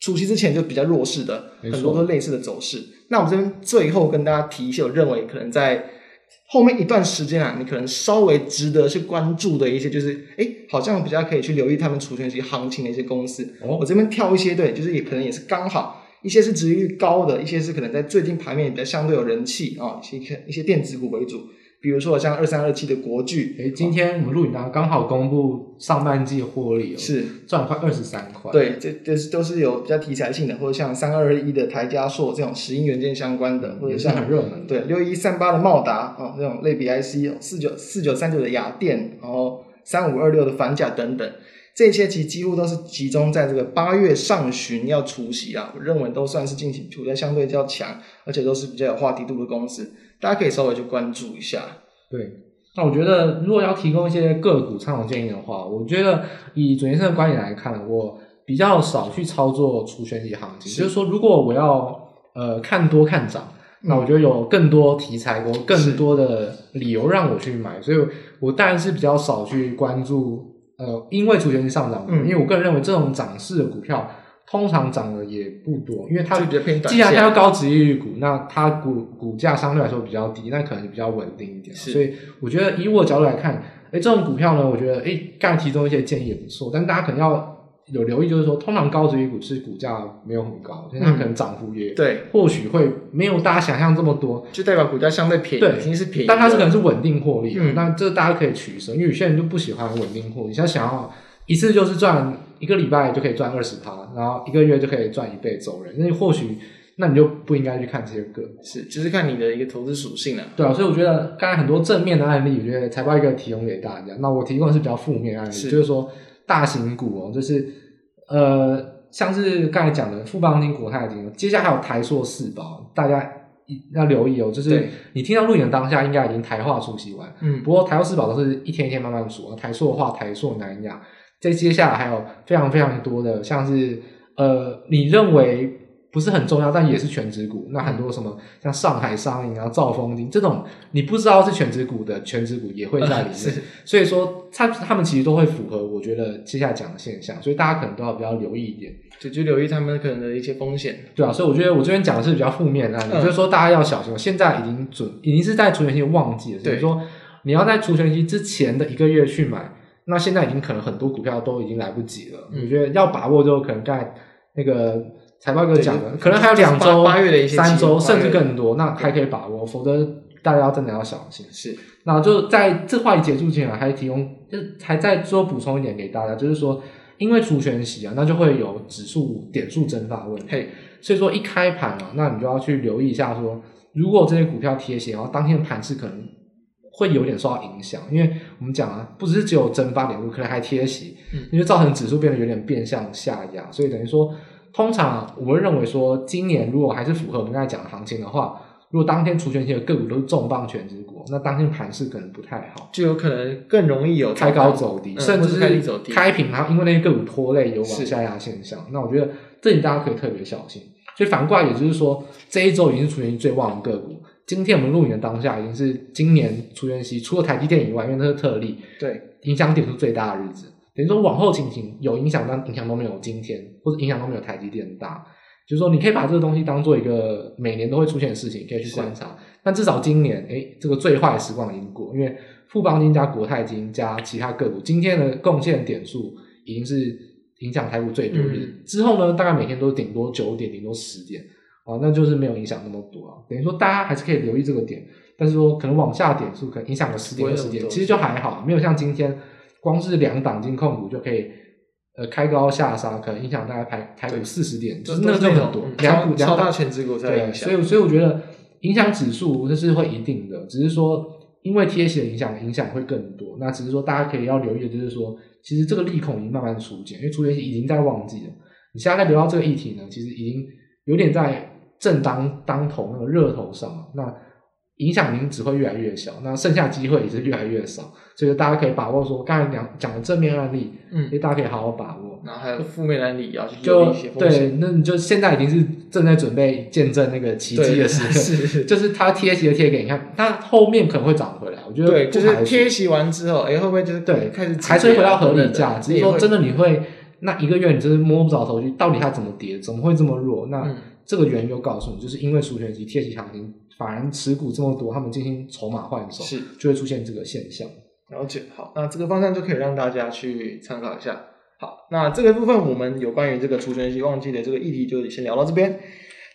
Speaker 2: 除息之前就比较弱势的，很多都类似的走势。那我们这边最后跟大家提一些，我认为可能在后面一段时间啊，你可能稍微值得去关注的一些，就是哎，好像比较可以去留意他们除权息行情的一些公司。
Speaker 3: 哦，
Speaker 2: 我这边挑一些，对，就是也可能也是刚好。一些是值率高的，一些是可能在最近盘面比较相对有人气啊，一些一些电子股为主，比如说像二三二七的国巨，
Speaker 3: 诶，今天我们录影当刚好公布上半季获利，哦
Speaker 2: 是
Speaker 3: 赚快二十三块。
Speaker 2: 对，这这是都是有比较题材性的，或者像三二二一的台加硕这种石英元件相关的，或者像
Speaker 3: 很热门，
Speaker 2: 对六一三八的茂达哦这种类比 IC，四九四九三九的雅电，然后三五二六的反甲等等。这些其实几乎都是集中在这个八月上旬要除息啊，我认为都算是近期处在相对较强，而且都是比较有话题度的公司，大家可以稍微去关注一下。
Speaker 3: 对，那我觉得如果要提供一些个股参考建议的话，我觉得以准先生的观点来看，我比较少去操作除权息行情，是就是说如果我要呃看多看涨，那我觉得有更多题材，我更多的理由让我去买，所以我当然是比较少去关注。呃，因为除权是上涨，嗯，因为我个人认为这种涨势的股票通常涨的也不多，因为它既然它要高值利率股，那它股股价相对来说比较低，那可能就比较稳定一点。所以我觉得以我的角度来看，哎，这种股票呢，我觉得哎，刚才提供一些建议也不错，但大家可能要。有留意，就是说，通常高殖利率股是股价没有很高，所以它可能涨幅也对，或许会没有大家想象这么多，
Speaker 2: 就代表股价相对便宜，对，已经是便宜，
Speaker 3: 但它是可能是稳定获利，嗯，那这大家可以取舍，因为有些人就不喜欢稳定获利，像想要一次就是赚一个礼拜就可以赚二十趴，然后一个月就可以赚一倍走人，那或许那你就不应该去看这些个，
Speaker 2: 是，就是看你的一个投资属性了，
Speaker 3: 对啊，所以我觉得刚才很多正面的案例，我觉得财报一个提供给大家，那我提供的是比较负面案例，是。就是说大型股哦，就是。呃，像是刚才讲的富邦金、国泰金，接下来还有台硕四宝，大家要留意哦。就是你听到录影的当下，应该已经台化出息完。嗯，不过台硕四宝都是一天一天慢慢数。台塑的话，台硕、南亚，在接下来还有非常非常多的，像是呃，你认为。不是很重要，但也是全值股。那很多什么像上海商银啊、兆丰金这种，你不知道是全值股的全值股也会在里面。是所以说，他他们其实都会符合我觉得接下来讲的现象，所以大家可能都要比较留意一点，
Speaker 2: 就就留意他们可能的一些风险。
Speaker 3: 对啊，所以我觉得我这边讲的是比较负面的案例，嗯、就是说大家要小心。现在已经准，已经是在除权期旺季了，所以说你要在除权期之前的一个月去买，那现在已经可能很多股票都已经来不及了。嗯、我觉得要把握，就可能在那个。财报哥讲的，可能还有两周、
Speaker 2: 八月的一些
Speaker 3: 三周，甚至更多，那还可以把握，否则大家要真的要小心。
Speaker 2: 是，
Speaker 3: 那就在这话题结束前啊，还提供，就还再说补充一点给大家，就是说，因为除权息啊，那就会有指数点数蒸发问题，嘿，所以说一开盘啊，那你就要去留意一下说，说如果这些股票贴息，然后当天的盘势可能会有点受到影响，因为我们讲啊，不只是只有蒸发点数，可能还贴息，嗯，因为造成指数变得有点变相下压，所以等于说。通常我们认为说，今年如果还是符合我们刚才讲的行情的话，如果当天除权期的个股都是重磅权值股，那当天盘势可能不太好，
Speaker 2: 就有可能更容易有
Speaker 3: 开高走低，
Speaker 2: 嗯、
Speaker 3: 甚至是开平，然后因为那些个股拖累有往下压现象。那我觉得这里大家可以特别小心。所以反过来，也就是说，这一周已经是除权息最旺的个股。今天我们录影的当下，已经是今年除权息除了台积电以外，因为它是特例，
Speaker 2: 对
Speaker 3: 影响点数最大的日子。等于说往后情形有影响，但影响都没有今天，或者影响都没有台积电大。就是说，你可以把这个东西当做一个每年都会出现的事情，可以去观察。但至少今年，诶，这个最坏的时光已经过，因为富邦金加国泰金加其他个股今天的贡献点数已经是影响台股最多的。嗯、之后呢，大概每天都顶多九点，顶多十点，啊，那就是没有影响那么多啊。等于说，大家还是可以留意这个点，但是说可能往下点数可能影响个十点二十点，其实就还好，没有像今天。光是两档金控股就可以，呃，开高下杀，可能影响大概排排股四十点，就是那种很多两股
Speaker 2: 两大权值股在影响，
Speaker 3: 所以所以我觉得影响指数这是会一定的，只是说因为贴息的影响，影响会更多。那只是说大家可以要留意的就是说，其实这个利空已经慢慢出现，因为除权息已经在旺季了。你现在在聊到这个议题呢，其实已经有点在正当当头那个热头上了。那影响您只会越来越小，那剩下机会也是越来越少，所以大家可以把握说，刚才讲讲的正面案例，嗯，大家可以好好把握。
Speaker 2: 然后还有负面案例要去
Speaker 3: 就对，那你就现在已经是正在准备见证那个奇迹的时刻，是就是它贴息的贴给你看，它后面可能会涨回来。我觉得
Speaker 2: 对，就是贴息完之后，哎，会不会就是对开始
Speaker 3: 还是会回到合理价？只是说真的你会那一个月你就是摸不着头绪，到底它怎么跌，怎么会这么弱？那这个原因就告诉你，就是因为除权息贴息行情，法人持股这么多，他们进行筹码换手，
Speaker 2: 是
Speaker 3: 就会出现这个现象。
Speaker 2: 了解，好，那这个方向就可以让大家去参考一下。好，那这个部分我们有关于这个除权息旺季的这个议题就先聊到这边。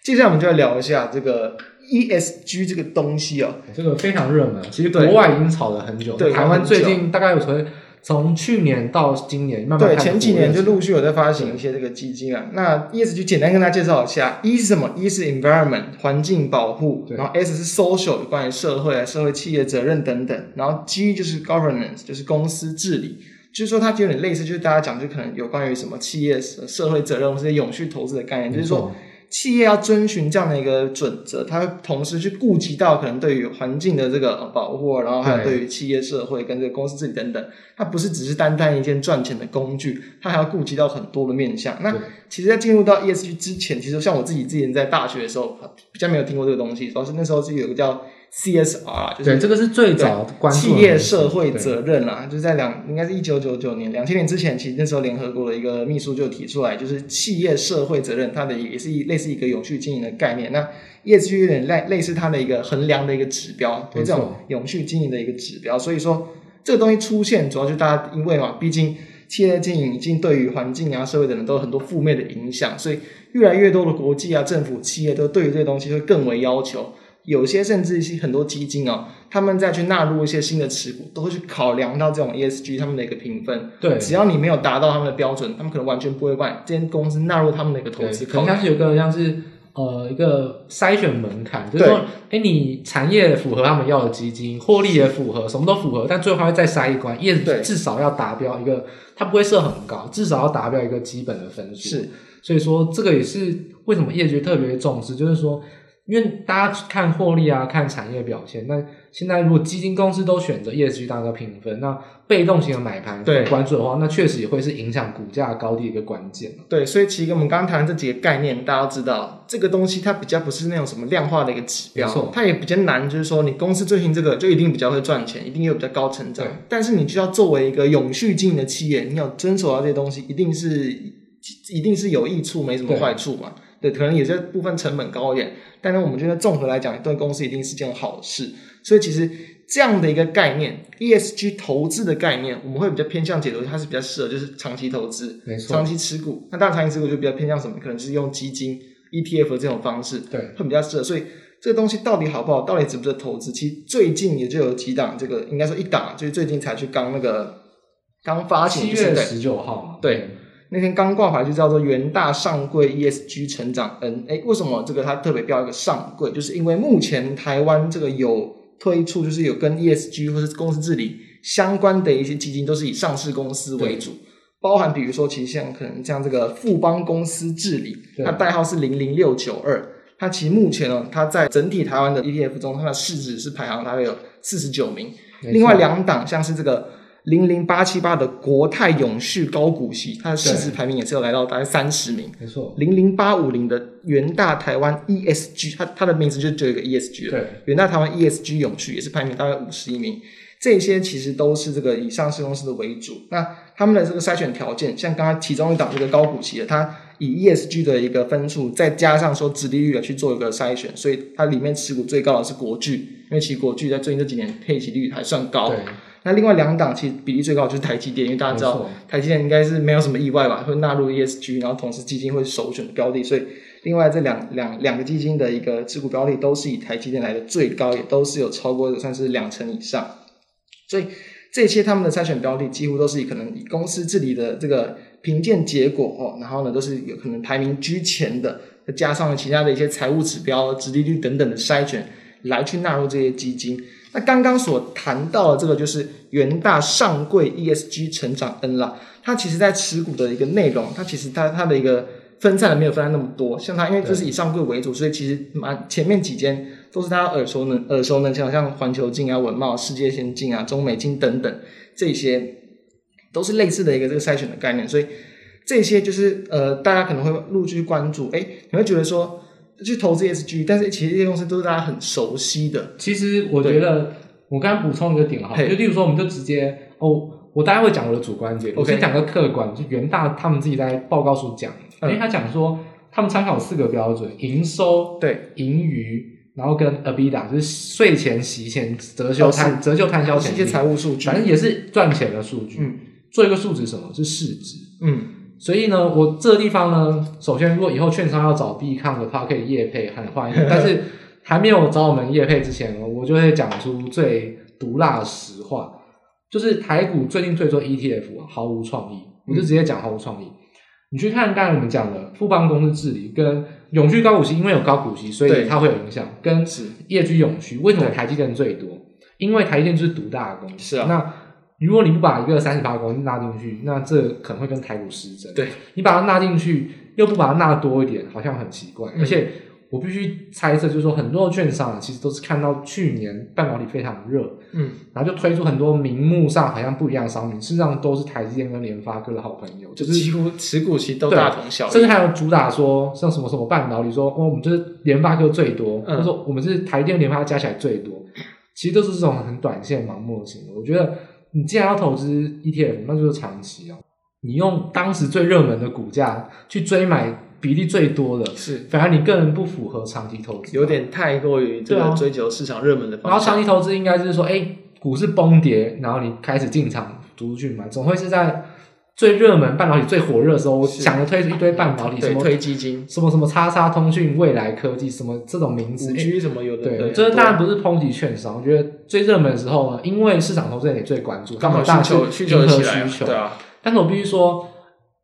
Speaker 2: 接下来我们就来聊一下这个 ESG 这个东西啊、哦，
Speaker 3: 这个非常热门，其实国外已经炒了很久，
Speaker 2: 对，
Speaker 3: 台湾最近大概有从从去年到今年慢慢
Speaker 2: 对前几年就陆续有在发行一些这个基金啊。那 ES 就简单跟大家介绍一下，E 是什么？E 是 environment 环境保护，然后 S 是 social 有关于社会啊、社会企业责任等等，然后 G 就是 governance 就是公司治理。就是说，它就有点类似，就是大家讲，就可能有关于什么企业社会责任或者永续投资的概念，就是说。企业要遵循这样的一个准则，它会同时去顾及到可能对于环境的这个保护，然后还有对于企业社会跟这个公司治理等等，它不是只是单单一件赚钱的工具，它还要顾及到很多的面向。那其实，在进入到 ESG 之前，其实像我自己之前在大学的时候，比较没有听过这个东西，主要是那时候是有个叫。CSR 就是
Speaker 3: 这个是最早关注
Speaker 2: 企业社会责任啦，就是在两应该是一九九九年两千年之前，其实那时候联合国的一个秘书就提出来，就是企业社会责任，它的也是一类似一个永续经营的概念。那 ESG 有点类类似它的一个衡量的一个指标，对这种永续经营的一个指标。所以说这个东西出现，主要就是大家因为嘛，毕竟企业经营已经对于环境啊、社会等等都有很多负面的影响，所以越来越多的国际啊、政府、企业都对于这个东西会更为要求。有些甚至一些很多基金哦，他们再去纳入一些新的持股，都会去考量到这种 ESG 他们的一个评分。
Speaker 3: 对，
Speaker 2: 只要你没有达到他们的标准，他们可能完全不会把这间公司纳入他们的一个投资。
Speaker 3: 可能像是有个像是呃一个筛选门槛，就是说，哎，你产业符合他们要的基金，获利也符合，什么都符合，但最后还会再筛一关，ESG 至少要达标一个，它不会设很高，至少要达标一个基本的分数。
Speaker 2: 是，
Speaker 3: 所以说这个也是为什么 ESG 特别重视，就是说。因为大家看获利啊，看产业表现。那现在如果基金公司都选择 ESG 当个评分，那被动型的买盘对关注的话，那确实也会是影响股价高低的一个关键。
Speaker 2: 对，所以其实我们刚刚谈的这几个概念，大家都知道，这个东西它比较不是那种什么量化的一个指标，它也比较难，就是说你公司最近这个就一定比较会赚钱，一定有比较高成长。但是你就要作为一个永续经营的企业，你要遵守到这些东西，一定是一定是有益处，没什么坏处嘛。对，可能也是部分成本高一点，但是我们觉得综合来讲，对公司一定是件好事。所以其实这样的一个概念，ESG 投资的概念，我们会比较偏向解读，它是比较适合就是长期投资，没错，长期持股。那当然长期持股就比较偏向什么？可能是用基金、ETF 的这种方式，对，会比较适合。所以这个东西到底好不好，到底值不值得投资？其实最近也就有几档，这个应该说一档，就是最近才去刚那个刚发行，
Speaker 3: 七月十九号嘛，
Speaker 2: 对。那天刚挂牌就叫做元大上柜 ESG 成长 N，哎，为什么这个它特别标一个上柜？就是因为目前台湾这个有推出，就是有跟 ESG 或是公司治理相关的一些基金，都是以上市公司为主，包含比如说，其实像可能像这个富邦公司治理，它代号是零零六九二，它其实目前呢，它在整体台湾的 ETF 中，它的市值是排行大概有四十九名，另外两档像是这个。零零八七八的国泰永续高股息，它的市值排名也是有来到大概三十名。
Speaker 3: 没错，
Speaker 2: 零零八五零的元大台湾 ESG，它它的名字就只有一个 ESG 了。对，元大台湾 ESG 永续也是排名大概五十一名。这些其实都是这个以上市公司的为主。那他们的这个筛选条件，像刚刚其中一档这个高股息的，它以 ESG 的一个分数，再加上说殖利率来去做一个筛选，所以它里面持股最高的是国巨，因为其实国巨在最近这几年配息率还算高。对。那另外两档其实比例最高就是台积电，因为大家知道台积电应该是没有什么意外吧，会纳入 ESG，然后同时基金会首选标的，所以另外这两两两个基金的一个持股标的都是以台积电来的最高，也都是有超过算是两成以上。所以这些他们的筛选标的几乎都是以可能以公司治理的这个评鉴结果哦，然后呢都是有可能排名居前的，再加上其他的一些财务指标、殖利率等等的筛选来去纳入这些基金。那刚刚所谈到的这个就是元大上柜 ESG 成长 N 啦，它其实在持股的一个内容，它其实它它的一个分散的没有分散那么多，像它因为就是以上柜为主，所以其实蛮前面几间都是大家耳熟能耳熟能详，像环球金啊、文茂、世界先进啊、中美金等等，这些都是类似的一个这个筛选的概念，所以这些就是呃大家可能会陆续关注，哎，你会觉得说。去投资 ESG，但是其实这些公司都是大家很熟悉的。
Speaker 3: 其实我觉得，我刚刚补充一个点哈，就例如说，我们就直接哦，我大概会讲我的主观点，我先.讲个客观，就元大他们自己在报告书讲，因为他讲说他们参考四个标准：营收、
Speaker 2: 对
Speaker 3: 盈余，然后跟 EBITDA 就是税前、息前、折旧摊、折旧摊销前
Speaker 2: 一些财务数据，
Speaker 3: 反正也是赚钱的数据。
Speaker 2: 嗯，
Speaker 3: 做一个数值什么？是市值。
Speaker 2: 嗯，
Speaker 3: 所以呢，我这个地方呢，首先如果以后券商要找 B 抗的话，可以业配很欢迎，但是还没有找我们业配之前，我就会讲出最毒辣的实话。就是台股最近推出 ETF 毫无创意，我就直接讲毫无创意。嗯、你去看刚才我们讲的富邦公司治理跟永续高股息，因为有高股息，所以它会有影响。跟业居永续，为什么台积电最多？因为台积电就是独大的公司。是啊。那如果你不把一个三十八公司纳进去，那这可能会跟台股失真。对。你把它纳进去，又不把它纳多一点，好像很奇怪。嗯、而且。我必须猜测，就是说很多券商啊，其实都是看到去年半导体非常热，嗯，然后就推出很多名目上好像不一样的商品，事实上都是台积电跟联发科的好朋友，就是
Speaker 2: 几乎持股其实都大同小异，
Speaker 3: 甚至还有主打说像什么什么半导体，说哦我们就是联发科最多，嗯、或者说我们是台积电联发加起来最多，其实都是这种很短线盲目的行为。我觉得你既然要投资 ETF，那就是长期哦，你用当时最热门的股价去追买。比例最多的是，反而你个人不符合长期投资，
Speaker 2: 有点太过于这个追求市场热门的方向。
Speaker 3: 然后长期投资应该就是说，哎、欸，股市崩跌，然后你开始进场逐去买，总会是在最热门半导体最火热的时候，我想着推出一堆半导体，什么
Speaker 2: 推基金，
Speaker 3: 什么什么叉叉通讯、未来科技，什么这种名字，
Speaker 2: 五 G 什么有的。
Speaker 3: 对，这当然不是抨击券商，我觉得最热门的时候呢，因为市场投资人也最关注，刚好需求需求起来，对啊。但是我必须说。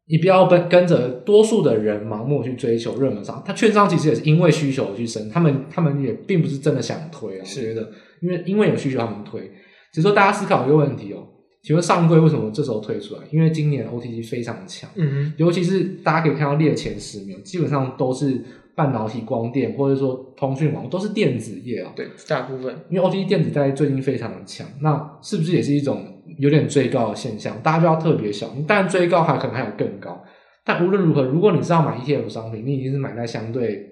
Speaker 3: 你不要跟跟着多数的人盲目去追求热门商，他券商其实也是因为需求去升，他们他们也并不是真的想推啊。是我觉得，因为因为有需求他们推，只是说大家思考一个问题哦，请问上柜为什么这时候推出来？因为今年 OTC 非常强，嗯哼，尤其是大家可以看到列前十名，基本上都是半导体、光电或者说通讯网都是电子业啊。
Speaker 2: 对，大部分，
Speaker 3: 因为 OTC 电子在最近非常的强，那是不是也是一种？有点追高的现象，大家就要特别小。但追高还可能还有更高。但无论如何，如果你是要买 ETF 商品，你已经是买在相对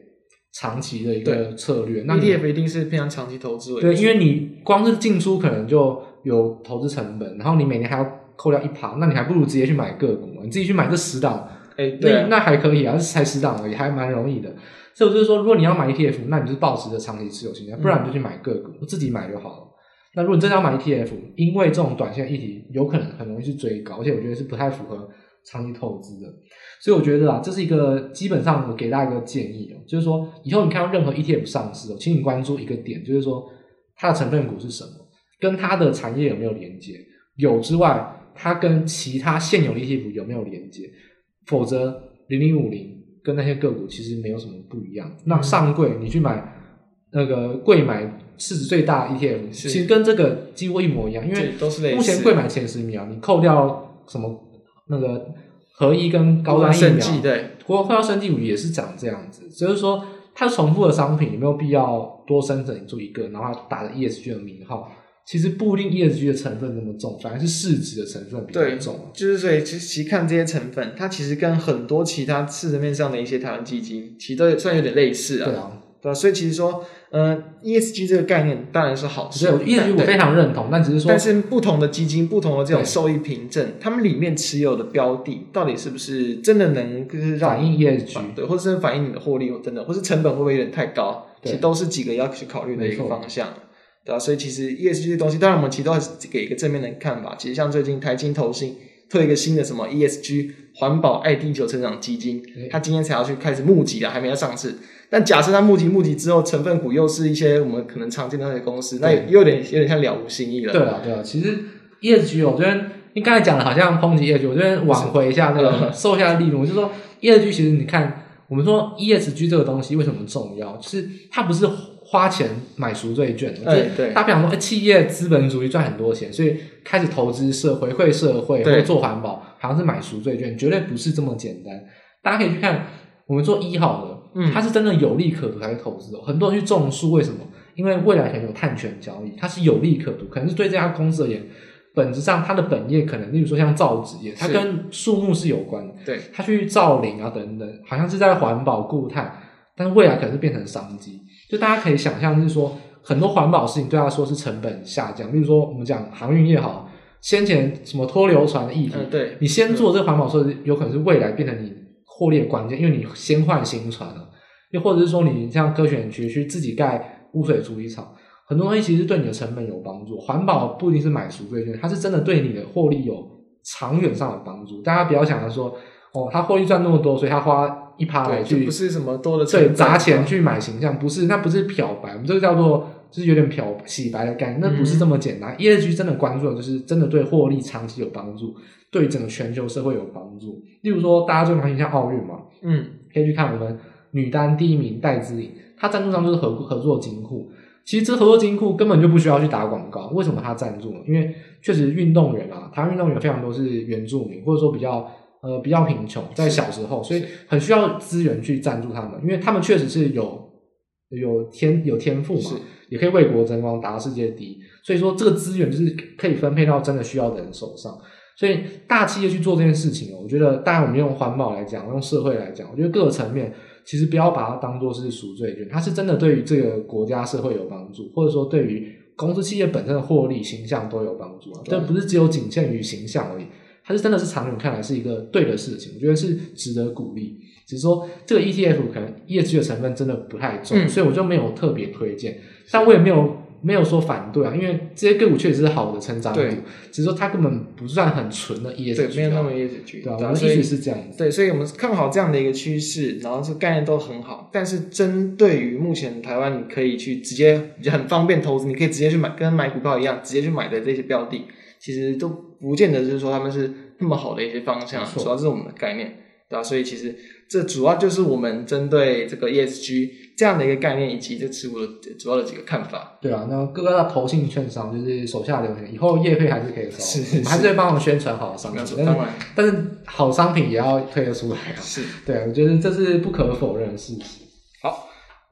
Speaker 3: 长期的一个策略。那
Speaker 2: ETF 一定是偏常长期投资为主。
Speaker 3: 对，因为你光是进出可能就有投资成本，然后你每年还要扣掉一趴，那你还不如直接去买个股，你自己去买这十档，哎、欸，对、啊，那还可以啊，才十档而已，还蛮容易的。所以我就是说，如果你要买 ETF，那你就是保持着长期持有心态，不然你就去买个股，嗯、自己买就好了。那如果你真的要买 ETF，因为这种短线议题有可能很容易去追高，而且我觉得是不太符合长期投资的，所以我觉得啊，这是一个基本上我给大家一个建议哦，就是说以后你看到任何 ETF 上市哦，请你关注一个点，就是说它的成分股是什么，跟它的产业有没有连接，有之外，它跟其他现有的 ETF 有没有连接，否则零零五零跟那些个股其实没有什么不一样。那上柜你去买那个贵买。市值最大的 ETF，其实跟这个几乎一模一样，因为目前贵买前十名啊，你扣掉什么那个合一跟高端疫苗，对，或扣掉生技股也是长这样子，所以说它重复的商品有没有必要多生成出一个，然后打着 ESG 的名号？其实不一定 ESG 的成分那么重，反而是市值的成分比较重。
Speaker 2: 就是所以其实看这些成分，它其实跟很多其他市值面上的一些台湾基金，其实都算有点类似啊。对啊。对，所以其实说，呃，ESG 这个概念当然是好事。
Speaker 3: 对，ESG 我非常认同，但只是说，
Speaker 2: 但是不同的基金、不同的这种收益凭证，他们里面持有的标的，到底是不是真的能就是
Speaker 3: 反映 ESG？
Speaker 2: 对，或者是反映你的获利，真的，或是成本会不会有点太高？其实都是几个要去考虑的一个方向，对吧？所以其实 ESG 这东西，当然我们其实都是给一个正面的看法。其实像最近台金投信推一个新的什么 ESG 环保爱地球成长基金，它今天才要去开始募集了，还没要上市。但假设它募集募集之后，成分股又是一些我们可能常见的那些公司，那也有点有点像了无新意了。
Speaker 3: 对啊，对啊。其实 ESG，我觉得你刚才讲的好像抨击 ESG，我这边挽回一下那个收一下利润，就是说 ESG 其实你看，我们说 ESG 这个东西为什么重要？就是它不是花钱买赎罪券，对对。他比方说，哎，企业资本主义赚很多钱，所以开始投资社会、回馈社会或者做环保，好像是买赎罪券，绝对不是这么简单。大家可以去看，我们做一好的。嗯，它是真的有利可图才去投资的。很多人去种树，为什么？因为未来可能有碳权交易，它是有利可图，可能是对这家公司而言，本质上它的本业可能，例如说像造纸业，它跟树木是有关的。对，它去造林啊等等，好像是在环保固碳，但是未来可能是变成商机。就大家可以想象，是说很多环保事情对他说是成本下降。例如说，我们讲航运业好，先前什么拖流船的议题，
Speaker 2: 嗯，对，
Speaker 3: 你先做这个环保措施，有可能是未来变成你获利的关键，因为你先换新船了，又或者是说你像科学园区去自己盖污水处理厂，很多东西其实对你的成本有帮助。环保不一定是买赎罪券，它是真的对你的获利有长远上的帮助。大家不要想着说，哦，他获利赚那么多，所以他花。一趴来去，
Speaker 2: 不是什么多的
Speaker 3: 对砸钱去买形象，不是，那不是漂白，我们这个叫做就是有点漂洗白的概念，那不是这么简单。ESG 真的关注的就是真的对获利长期有帮助，对整个全球社会有帮助。例如说，大家最关心像奥运嘛，嗯，可以去看我们女单第一名戴资颖，她赞助商就是合合作金库。其实这合作金库根本就不需要去打广告，为什么他赞助呢？因为确实运动员啊，台湾运动员非常多是原住民，或者说比较。呃，比较贫穷，在小时候，所以很需要资源去赞助他们，因为他们确实是有有天有天赋嘛，也可以为国争光，打到世界第一。所以说，这个资源就是可以分配到真的需要的人手上。所以大企业去做这件事情，我觉得，当然我们用环保来讲，用社会来讲，我觉得各个层面其实不要把它当做是赎罪券，它是真的对于这个国家社会有帮助，或者说对于公司企业本身的获利形象都有帮助啊。这不是只有仅限于形象而已。它是真的是长远看来是一个对的事情，我觉得是值得鼓励。只是说这个 ETF 可能业绩的成分真的不太重，嗯、所以我就没有特别推荐。但我也没有没有说反对啊，因为这些个股确实是好的成长股，只是说它根本不算很纯的 ESG，
Speaker 2: 对，没有那么 ESG。
Speaker 3: 对啊，我们意思是这样子。
Speaker 2: 对，所以我们看好这样的一个趋势，然后是概念都很好。但是针对于目前台湾，你可以去直接很方便投资，你可以直接去买，跟买股票一样，直接去买的这些标的。其实都不见得就是说他们是那么好的一些方向，主要是我们的概念，对吧？所以其实这主要就是我们针对这个 ESG 这样的一个概念以及这持股的主要的几个看法。
Speaker 3: 对啊，那各个投信券商就是手下留情，以后业配还是可以收，是，是，是还是会帮我们宣传好的商品。当然，但是好商品也要推得出来啊。是，对啊，我觉得这是不可否认的事实。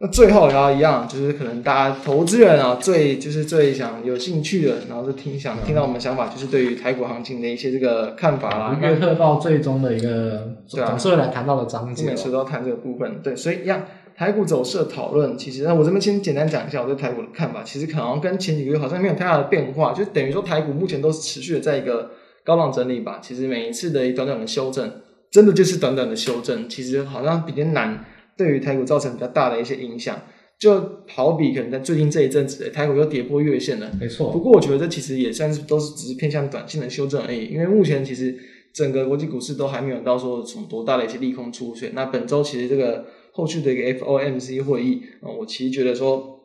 Speaker 3: 那最后然后一样，就是可能大家投资人啊，最就是最想有兴趣的，然后是听想听到我们想法，就是对于台股行情的一些这个看法啦。月特到最终的一个总是会来谈到的章节，
Speaker 2: 每次都要谈这个部分。对，所以一样台股走势的讨论，其实那我这边先简单讲一下我对台股的看法。其实可能跟前几个月好像没有太大的变化，就等于说台股目前都是持续的在一个高档整理吧。其实每一次的一短短的修正，真的就是短短的修正，其实好像比较难。对于台股造成比较大的一些影响，就好比可能在最近这一阵子，台股又跌破月线了。
Speaker 3: 没错。
Speaker 2: 不过我觉得这其实也算是都是只是偏向短线的修正而已，因为目前其实整个国际股市都还没有到说什么多大的一些利空出现。那本周其实这个后续的一个 FOMC 会议，我其实觉得说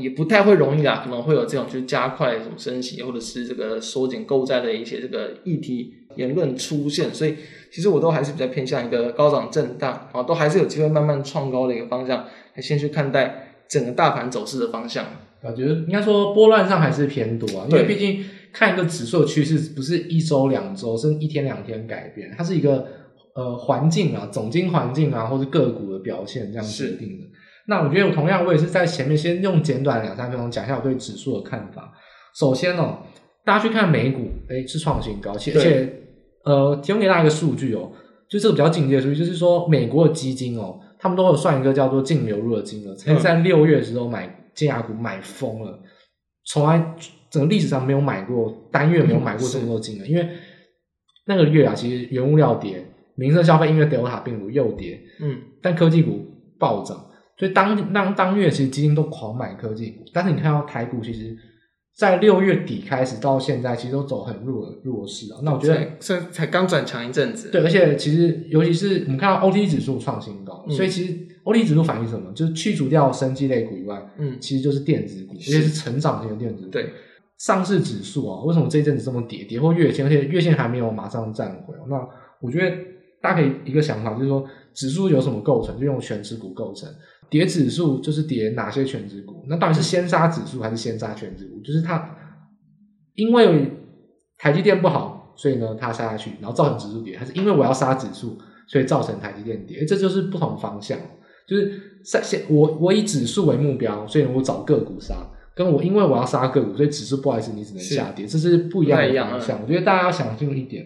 Speaker 2: 也不太会容易啦，可能会有这种就是加快什么升息或者是这个缩减购债的一些这个议题言论出现，所以。其实我都还是比较偏向一个高涨震荡，啊，都还是有机会慢慢创高的一个方向，来先去看待整个大盘走势的方向。
Speaker 3: 我觉得应该说波乱上还是偏多啊，因为毕竟看一个指数的趋势不是一周两周，甚至一天两天改变，它是一个呃环境啊，总经环境啊，或是个股的表现这样决定的。那我觉得我同样我也是在前面先用简短两三分钟讲一下我对指数的看法。首先哦，大家去看美股，诶是创新高，而且。呃，提供给大家一个数据哦，就这个比较进阶的数据，就是说美国的基金哦，他们都有算一个叫做净流入的金额，曾经在六月的时候买尖牙股买疯了，从来整个历史上没有买过单月没有买过这么多金额，嗯、因为那个月啊，其实原物料跌，民生消费因为 Delta 病毒又跌，嗯，但科技股暴涨，所以当当当月其实基金都狂买科技股，但是你看到台股其实。在六月底开始到现在，其实都走很弱弱势啊。那我觉得
Speaker 2: 这才刚转强一阵子。
Speaker 3: 对，而且其实尤其是我们看到 OTC 指数创新高，嗯、所以其实 OTC 指数反映什么？就是去除掉生技类股以外，嗯，其实就是电子股，而且是成长型的电子股。
Speaker 2: 对，
Speaker 3: 上市指数啊，为什么这一阵子这么跌？跌破月线，而且月线还没有马上站回。那我觉得大家可以一个想法，就是说指数有什么构成？就用全指股构成。跌指数就是跌哪些全指股？那到底是先杀指数还是先杀全指股？就是它因为台积电不好，所以呢它杀下去，然后造成指数跌，还是因为我要杀指数，所以造成台积电跌？这就是不同方向。就是先我我以指数为目标，所以我找个股杀；跟我因为我要杀个股，所以指数不好意思，你只能下跌，这是不一样的方向。我觉得大家要想清楚一点。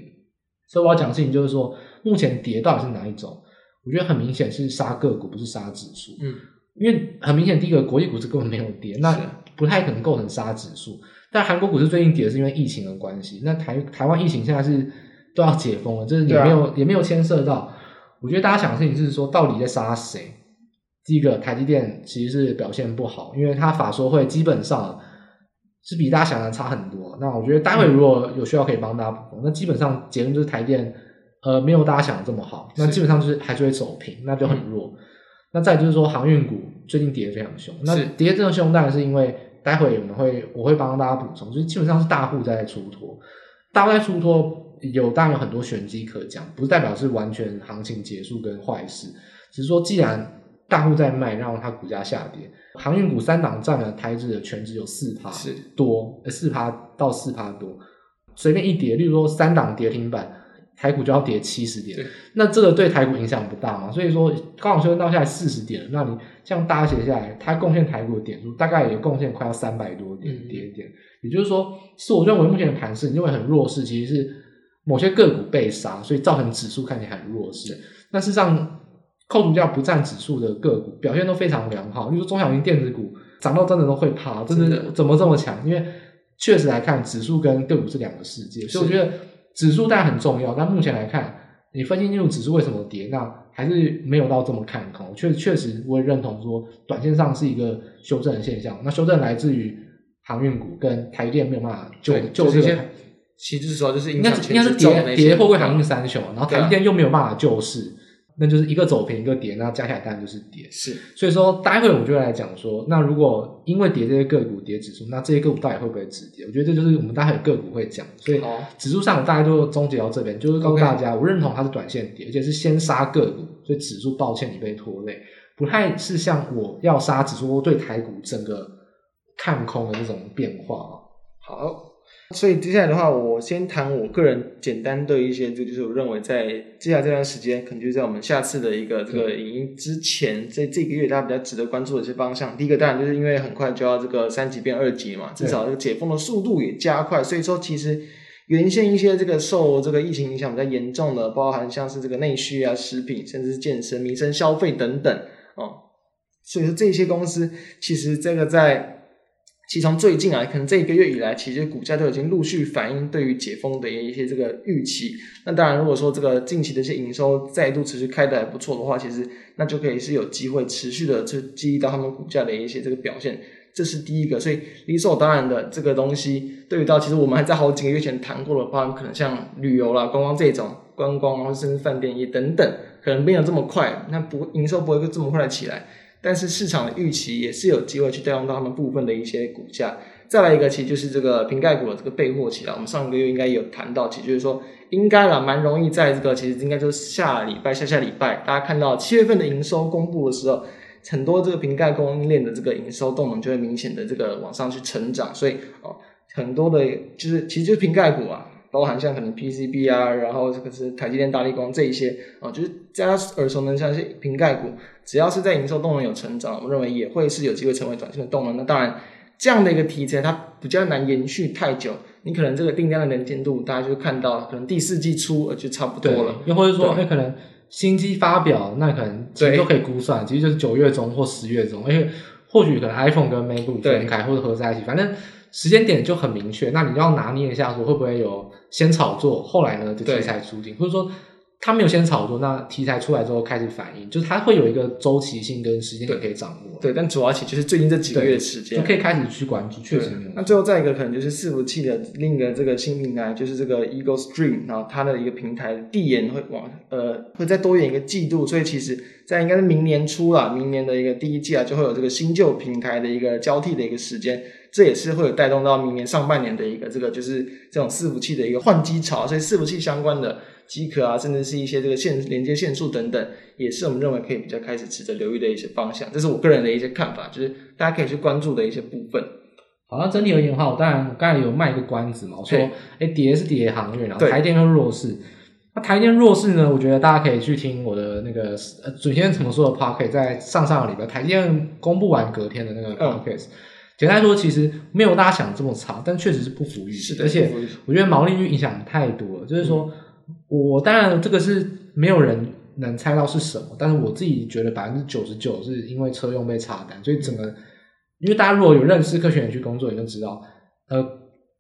Speaker 3: 所以我要讲的事情就是说，目前跌到底是哪一种？我觉得很明显是杀个股，不是杀指数。嗯，因为很明显，第一个国际股市根本没有跌，那不太可能构成杀指数。但韩国股市最近跌是因为疫情的关系。那台台湾疫情现在是都要解封了，就是也没有、啊、也没有牵涉到。我觉得大家想的事情是说，到底在杀谁？第一个，台积电其实是表现不好，因为它法说会基本上是比大家想的差很多。那我觉得待会如果有需要可以帮大家补充。那基本上结论就是台电呃没有大家想的这么好，那基本上就是还是会走平，那就很弱。嗯、那再就是说航运股最近跌得非常凶，那跌这么凶当然是因为待会我们会我会帮大家补充，就是基本上是大户在出脱，大户在出脱有当然有很多玄机可讲，不是代表是完全行情结束跟坏事，只是说既然。大户在卖，让它股价下跌。航运股三档占了台指的全值有四趴多，四趴到四趴多，随便一跌，例如说三档跌停板，台股就要跌七十点。那这个对台股影响不大嘛？所以说刚好修正到现在四十点，那你像大家写下来，它贡献台股的点数大概也贡献快要三百多点跌点。也就是说，是我认为目前的盘势因为很弱势，其实是某些个股被杀，所以造成指数看起来很弱势。那事实上。扣除掉不占指数的个股表现都非常良好，例如中小型电子股涨到真的都会怕，真的怎么这么强？因为确实来看，指数跟个股是两个世界，所以我觉得指数当然很重要。但目前来看，你分析清楚指数为什么跌，那还是没有到这么看空。确确实我也认同说，短线上是一个修正的现象。那修正来自于航运股跟台电没有办法救救这些，
Speaker 2: 其实说就是
Speaker 3: 应该应该是跌跌破过航运三雄，然后台电又没有办法救市。那就是一个走平一个跌，那加起来当然就是跌。
Speaker 2: 是，
Speaker 3: 所以说待会我们就会来讲说，那如果因为跌这些个股跌指数，那这些个股到底会不会止跌？我觉得这就是我们待会个股会讲。所以指数上大概就终结到这边，就是告诉大家，我认同它是短线跌，而且是先杀个股，所以指数抱歉你被拖累，不太是像我要杀指数对台股整个看空的这种变化。
Speaker 2: 好。所以接下来的话，我先谈我个人简单的一些，这就是我认为在接下来这段时间，可能就是在我们下次的一个这个影音之前，在这个月大家比较值得关注的一些方向。第一个当然就是因为很快就要这个三级变二级嘛，至少这个解封的速度也加快，所以说其实原先一些这个受这个疫情影响比较严重的，包含像是这个内需啊、食品，甚至是健身、民生消费等等哦，所以说这些公司其实这个在。其实从最近啊，可能这一个月以来，其实股价都已经陆续反映对于解封的一些这个预期。那当然，如果说这个近期的一些营收再度持续开得还不错的话，其实那就可以是有机会持续的去激励到他们股价的一些这个表现。这是第一个，所以理所当然的这个东西，对于到其实我们还在好几个月前谈过了，包含可能像旅游啦、观光这种观光，然后甚至饭店业等等，可能没有这么快，那不营收不会这么快的起来。但是市场的预期也是有机会去带动到他们部分的一些股价。再来一个，其实就是这个瓶盖股的这个备货期了。我们上个月应该有谈到，其实就是说应该啦，蛮容易在这个其实应该就是下礼拜、下下礼拜，大家看到七月份的营收公布的时候，很多这个瓶盖供应链的这个营收动能就会明显的这个往上去成长。所以哦，很多的就是其实就是瓶盖股啊。包含像可能 PCB 啊，然后这个是台积电、大力光这一些啊，就是大家耳熟能详一些瓶盖股，只要是在营收动能有成长，我们认为也会是有机会成为短线的动能。那当然，这样的一个题材它比较难延续太久，你可能这个订单的能见度，大家就看到可能第四季初就差不多了。
Speaker 3: 又或者说，哎，可能新机发表，那可能其实都可以估算，其实就是九月中或十月中，而且或许可能 iPhone 跟 MacBook 分开或者合在一起，反正。时间点就很明确，那你要拿捏一下，说会不会有先炒作，后来呢就题材出尽，或者说他没有先炒作，那题材出来之后开始反应，就是它会有一个周期性跟时间点可以掌握。
Speaker 2: 对，但主要其实就是最近这几个月的时间
Speaker 3: 就可以开始去关注，确实没有。
Speaker 2: 那最后再一个可能就是伺服器的另一个这个新平台，就是这个 Eagle Stream，然后它的一个平台递延会往呃会再多延一个季度，所以其实在应该是明年初啦，明年的一个第一季啊，就会有这个新旧平台的一个交替的一个时间。这也是会有带动到明年上半年的一个这个就是这种伺服器的一个换机潮，所以伺服器相关的机壳啊，甚至是一些这个线连接线束等等，也是我们认为可以比较开始值得留意的一些方向。这是我个人的一些看法，就是大家可以去关注的一些部分。
Speaker 3: 好，那整体而言的话，我当然我刚才有卖一个关子嘛，我说，哎，跌是跌行业，然后台电又弱势。那台电弱势呢，我觉得大家可以去听我的那个呃，昨天怎么说的 podcast，在上上个礼拜台电公布完隔天的那个 podcast。嗯简单来说，其实没有大家想的这么差，但确实是不富裕，是的。而且我觉得毛利率影响太多了。就是说，我当然这个是没有人能猜到是什么，但是我自己觉得百分之九十九是因为车用被插单，所以整个，因为大家如果有认识科学园区工作，你就知道，呃，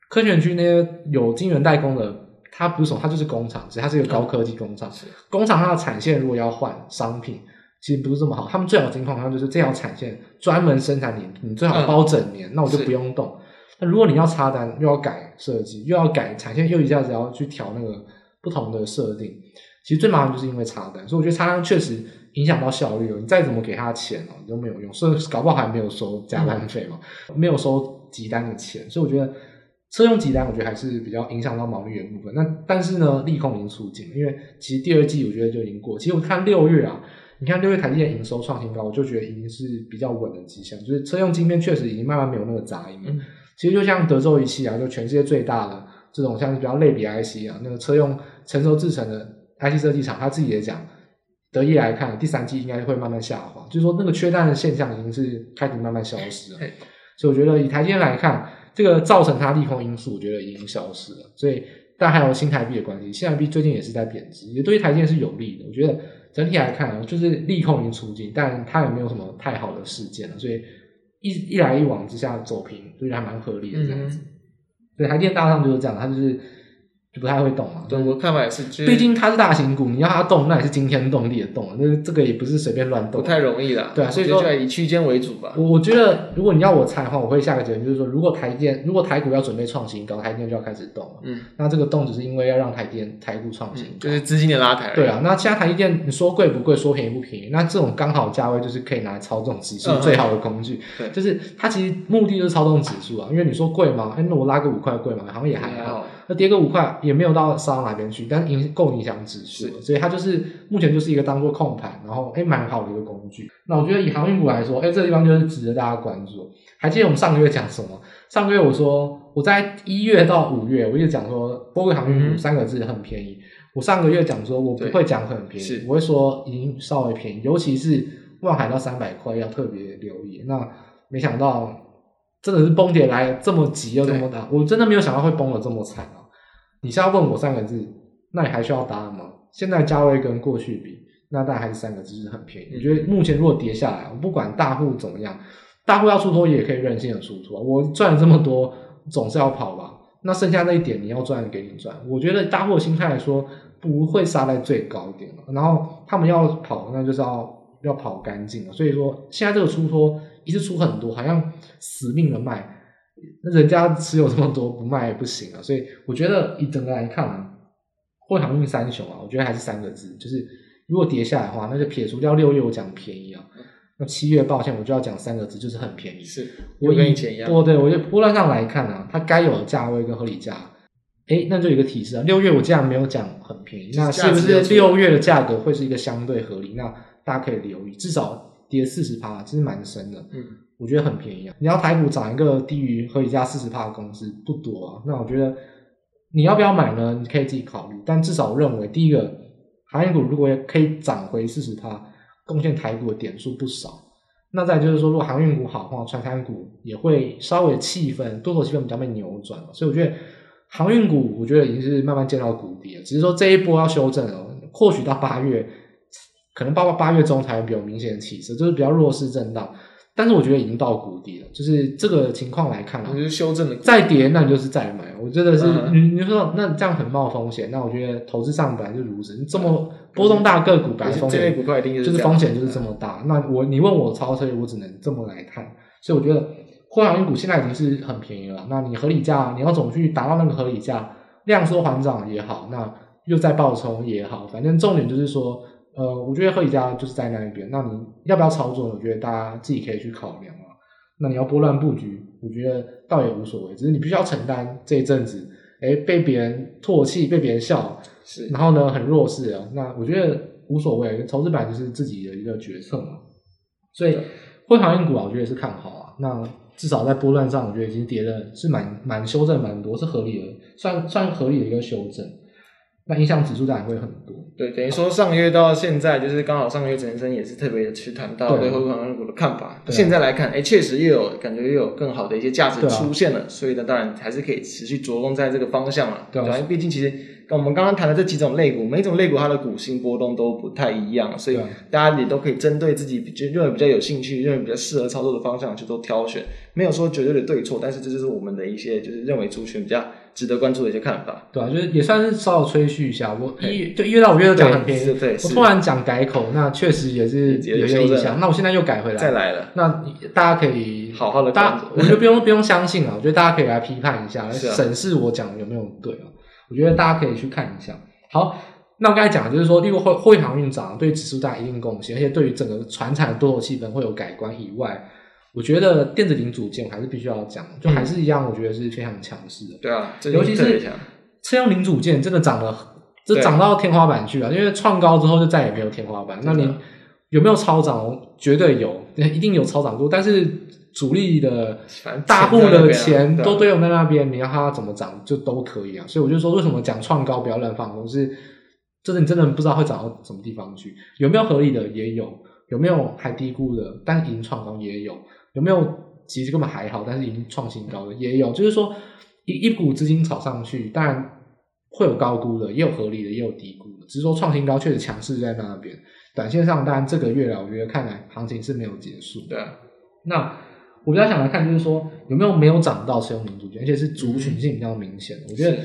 Speaker 3: 科学园区那些有晶圆代工的，它不是什么，它就是工厂，其实它是一个高科技工厂。
Speaker 2: 是
Speaker 3: 工厂它的产线如果要换商品，其实不是这么好。他们最好的情况下就是这条产线专门生产你，你最好包整年，嗯、那我就不用动。那如果你要插单，又要改设计，又要改产线，又一下子要去调那个不同的设定，其实最麻烦就是因为插单。所以我觉得插单确实影响到效率了。你再怎么给他钱哦，你都没有用，所以搞不好还没有收加班费嘛，嗯、没有收集单的钱。所以我觉得车用集单，我觉得还是比较影响到毛利的部分。那但是呢，利空已经出尽了，因为其实第二季我觉得就已经过。其实我看六月啊，你看六月台积电营收创新高，我就觉得已经是比较稳的迹象，就是车用晶片确实已经慢慢没有那个杂音了。嗯其实就像德州仪器啊，就全世界最大的这种像是比较类比 IC 啊，那个车用成熟制成的 IC 设计厂，他自己也讲，得意来看第三季应该会慢慢下滑，就是说那个缺单的现象已经是开始慢慢消失了。所以我觉得以台积电来看，这个造成它利空因素，我觉得已经消失了。所以但还有新台币的关系，新台币最近也是在贬值，也对于台积电是有利的。我觉得整体来看，就是利空已经出尽，但它也没有什么太好的事件了，所以。一一来一往之下走平，所以还蛮合理的这样子。对、嗯，台电大上就是这样，它就是。就不太会动嘛，
Speaker 2: 对，我看法也是，
Speaker 3: 毕竟它是大型股，你要它动，那也是惊天动地的动，那这个也不是随便乱动，
Speaker 2: 不太容易的。
Speaker 3: 对啊，所以说
Speaker 2: 就以区间为主吧。
Speaker 3: 我我觉得，如果你要我猜的话，我会下个结论，就是说，如果台电，如果台股要准备创新高，台电就要开始动了。嗯，那这个动只是因为要让台电台股创新高，
Speaker 2: 就是资金的拉抬。
Speaker 3: 对啊，那现在台积电，你说贵不贵，说便宜不便宜，那这种刚好价位就是可以拿来操纵指数最好的工具。对，就是它其实目的就是操纵指数啊，因为你说贵吗？哎，那我拉个五块贵嘛，好像也还好。那跌个五块也没有到杀到哪边去，但影够影响指数，所以它就是目前就是一个当做控盘，然后哎蛮、欸、好的一个工具。那我觉得以航运股来说，哎、欸、这个地方就是值得大家关注。还记得我们上个月讲什么？上个月我说我在一月到五月，我一直讲说货柜航运股三个字很便宜。嗯、我上个月讲说我不会讲很便宜，我会说已经稍微便宜，尤其是万海到三百块要特别留意。那没想到。真的是崩跌来这么急又这么大，我真的没有想到会崩的这么惨啊！你是要问我三个字，那你还需要答案吗？现在价位跟过去比，那大概还是三个字，是很便宜。我觉得目前如果跌下来，我不管大户怎么样，大户要出脱也可以任性的出脱。我赚了这么多，总是要跑吧？那剩下那一点你要赚给你赚。我觉得大户心态来说，不会杀在最高点，然后他们要跑，那就是要要跑干净了。所以说，现在这个出脱。一次出很多，好像死命的卖，那人家持有这么多不卖也不行啊。所以我觉得以整个来看啊，货航运三雄啊，我觉得还是三个字，就是如果跌下来的话，那就撇除掉六月我讲便宜啊，那七月抱歉我就要讲三个字，就是很便宜。是，我跟以前一样。不对，我觉得波段上来看啊，它该有的价位跟合理价，诶，那就有一个提示啊，六月我既然没有讲很便宜，那是不是六月的价格会是一个相对合理？那大家可以留意，至少。跌四十趴，其实蛮深的。嗯，我觉得很便宜啊。你要台股涨一个低于合理价四十趴的公司不多啊。那我觉得你要不要买呢？你可以自己考虑。但至少我认为，第一个航运股如果可以涨回四十趴，贡献台股的点数不少。那再就是说，如果航运股好的话，传产股也会稍微气氛多头气氛比较被扭转。所以我觉得航运股，我觉得已经是慢慢见到谷底了。只是说这一波要修正了，或许到八月。可能八八八月中才会比较明显的起色，就是比较弱势震荡，但是我觉得已经到谷底了。就是这个情况来看啊，
Speaker 2: 就是修正的
Speaker 3: 再跌，那你就是再买。我觉得是，你你说那这样很冒风险，那我觉得投资上本来就如此。你这么波动大个股，本来风险就是风险就是这么大。那我你问我超车，我只能这么来看。所以我觉得货航运股现在已经是很便宜了。那你合理价，你要怎么去达到那个合理价？量缩缓涨也好，那又在暴冲也好，反正重点就是说。呃，我觉得合理价就是在那一边，那你要不要操作？我觉得大家自己可以去考量啊。那你要拨乱布局，我觉得倒也无所谓，只是你必须要承担这一阵子，哎，被别人唾弃，被别人笑，是，然后呢，很弱势啊。那我觉得无所谓，投资版就是自己的一个决策嘛。所以，会航运股啊，我觉得也是看好啊。那至少在波段上，我觉得已经跌的是蛮蛮修正蛮多，是合理的，算算合理的一个修正。那影响指数当然会很多。
Speaker 2: 对，等于说上个月到现在，就是刚好上个月陈生也是特别的去谈到对汇款股的看法。现在来看，哎，确实又有感觉又有更好的一些价值出现了，啊、所以呢，当然还是可以持续着重在这个方向了。对，因为毕竟其实跟我们刚刚谈的这几种类股，每种类股它的股性波动都不太一样，所以大家也都可以针对自己觉得认为比较有兴趣、认为比较适合操作的方向去做挑选，没有说绝对的对错，但是这就是我们的一些就是认为族群比较。值得关注的一些看法，
Speaker 3: 对啊，就是也算是稍微吹嘘一下。我一月就一月到五月都讲很便宜，
Speaker 2: 对，对
Speaker 3: 我突然讲改口，那确实也是有些影响。那我现在又改回来，
Speaker 2: 再来了。
Speaker 3: 那大家可以
Speaker 2: 好好的，
Speaker 3: 大家我觉得不用不用相信啊，我觉得大家可以来批判一下，审视我讲的有没有对啊。我觉得大家可以去看一下。好，那我刚才讲的就是说，例如货货运航运涨，对指数带来一定贡献，而且对于整个船产的多头气氛会有改观以外。我觉得电子零组件还是必须要讲，就还是一样，我觉得是非常强势的。
Speaker 2: 对啊，
Speaker 3: 尤其是车用零组件真的涨了，这涨到天花板去了。因为创高之后就再也没有天花板。那你有没有超涨？绝对有，一定有超涨过。但是主力的大户的钱都堆在那边，你让它怎么涨就都可以啊。所以我就说，为什么讲创高不要乱放空？是，真的你真的不知道会涨到什么地方去。有没有合理的？也有。有没有还低估的？但已经创高也有。有没有其实根本还好，但是已经创新高的也有，就是说一一股资金炒上去，当然会有高估的，也有合理的，也有低估的。只是说创新高确实强势在那边。短线上，当然这个月了，我觉得看来行情是没有结束。
Speaker 2: 对啊。
Speaker 3: 那我比较想来看，就是说有没有没有涨到车用零组件，而且是族群性比较明显。的、我觉得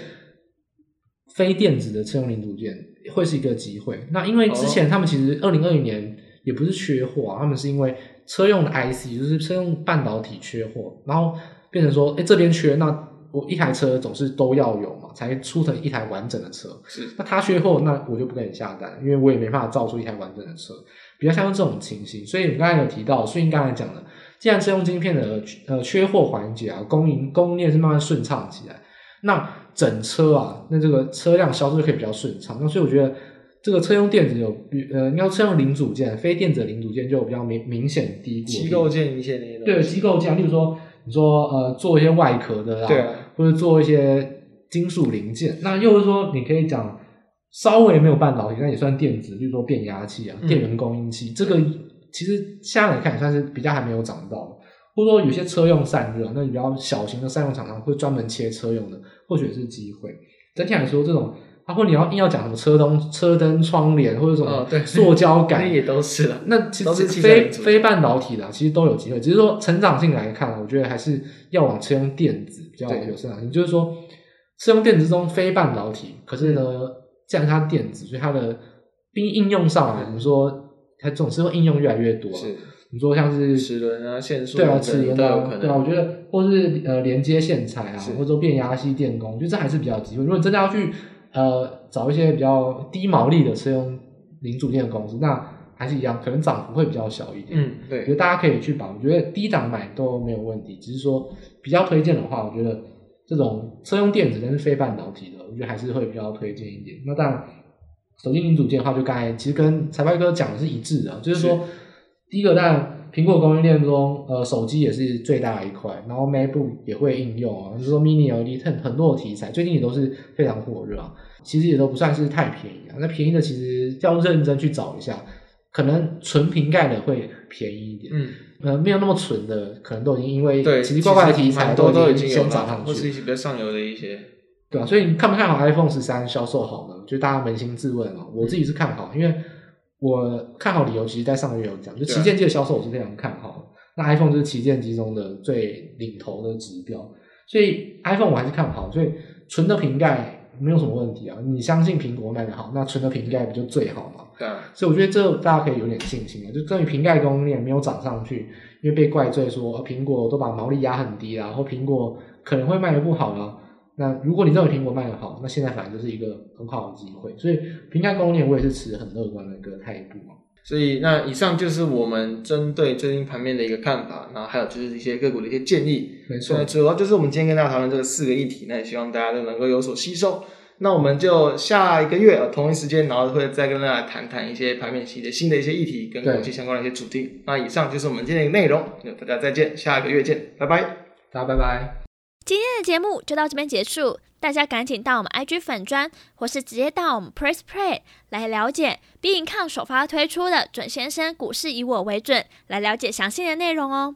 Speaker 3: 非电子的车用零组件会是一个机会。那因为之前他们其实二零二零年也不是缺货啊，他们是因为。车用的 IC 就是车用半导体缺货，然后变成说，哎，这边缺，那我一台车总是都要有嘛，才出成一台完整的车。
Speaker 2: 是，
Speaker 3: 那他缺货，那我就不给你下单，因为我也没办法造出一台完整的车，比较像这种情形。所以我刚才有提到，所以刚才讲的，既然车用晶片的呃缺货环节啊，供应供应链是慢慢顺畅起来，那整车啊，那这个车辆销售就可以比较顺畅。那所以我觉得。这个车用电子有，呃，应该车用零组件，非电子零组件就比较明明显低估。
Speaker 2: 机构件一些那些。
Speaker 3: 对，机构件，例如说，你说呃，做一些外壳的啊，
Speaker 2: 对
Speaker 3: 或者做一些金属零件，那又是说，你可以讲稍微没有半导体，那也算电子，例如说变压器啊，电源供应器，嗯、这个其实现在来看也算是比较还没有涨到。或者说有些车用散热，那你比较小型的散热厂商会专门切车用的，或许是机会。整体来说，这种。包括你要硬要讲什么车灯、车灯窗帘或者什么塑胶感，
Speaker 2: 那也都是了。
Speaker 3: 那其实非非半导体的，其实都有机会。只是说成长性来看，我觉得还是要往车用电子比较有成长性。就是说，车用电子中非半导体，可是呢，既然它电子，所以它的应应用上来，你说它总是会应用越来越多。
Speaker 2: 是，
Speaker 3: 你说像是
Speaker 2: 齿轮啊、线束，
Speaker 3: 对啊，齿轮啊，对啊，我觉得或是呃连接线材啊，或者说变压器电工，我觉得这还是比较有机会。如果你真的要去。呃，找一些比较低毛利的车用零组件的公司，那还是一样，可能涨幅会比较小一点。
Speaker 2: 嗯，对，
Speaker 3: 所以大家可以去把，我觉得低档买都没有问题。只是说比较推荐的话，我觉得这种车用电子但是非半导体的，我觉得还是会比较推荐一点。那当然，手机零组件的话，就刚才其实跟财报哥讲的是一致的，就是说是第一个当然。苹果供应链中，呃，手机也是最大的一块，然后 MacBook 也会应用啊，就是说 Mini LED 很很多的题材，最近也都是非常火热啊。其实也都不算是太便宜啊，那便宜的其实要认真去找一下，可能纯瓶盖的会便宜一点，嗯，呃，没有那么纯的，可能都已经因为奇奇怪怪的题材都已经先涨上去，
Speaker 2: 或是一些比较上游的一些，
Speaker 3: 对啊，所以你看不看好 iPhone 十三销售好呢？就大家扪心自问啊，我自己是看好，因为我看好理由，其实在上个月有讲，就旗舰机的销售我是非常看好的。那 iPhone 就是旗舰机中的最领头的指标，所以 iPhone 我还是看好，所以纯的瓶盖没有什么问题啊。你相信苹果卖的好，那纯的瓶盖不就最好吗？
Speaker 2: 对。
Speaker 3: 所以我觉得这大家可以有点信心啊。就关于瓶盖供应链没有涨上去，因为被怪罪说苹果都把毛利压很低啊，或苹果可能会卖的不好啊。那如果你认为苹果卖的好，那现在反而就是一个很好的机会。所以瓶盖供应链我也是持很乐观的一个态度。
Speaker 2: 所以，那以上就是我们针对最近盘面的一个看法，然后还有就是一些个股的一些建议。
Speaker 3: 没错，
Speaker 2: 主要就是我们今天跟大家讨论这个四个议题，那也希望大家都能够有所吸收。那我们就下一个月同一时间，然后会再跟大家谈谈一些盘面系的新的一些议题，跟国际相关的一些主题。那以上就是我们今天的内容，那大家再见，下一个月见，拜拜，
Speaker 3: 大家拜拜。
Speaker 1: 今天的节目就到这边结束，大家赶紧到我们 IG 粉专，或是直接到我们 Press Play 来了解 Being Come 首发推出的准先生股市以我为准，来了解详细的内容哦。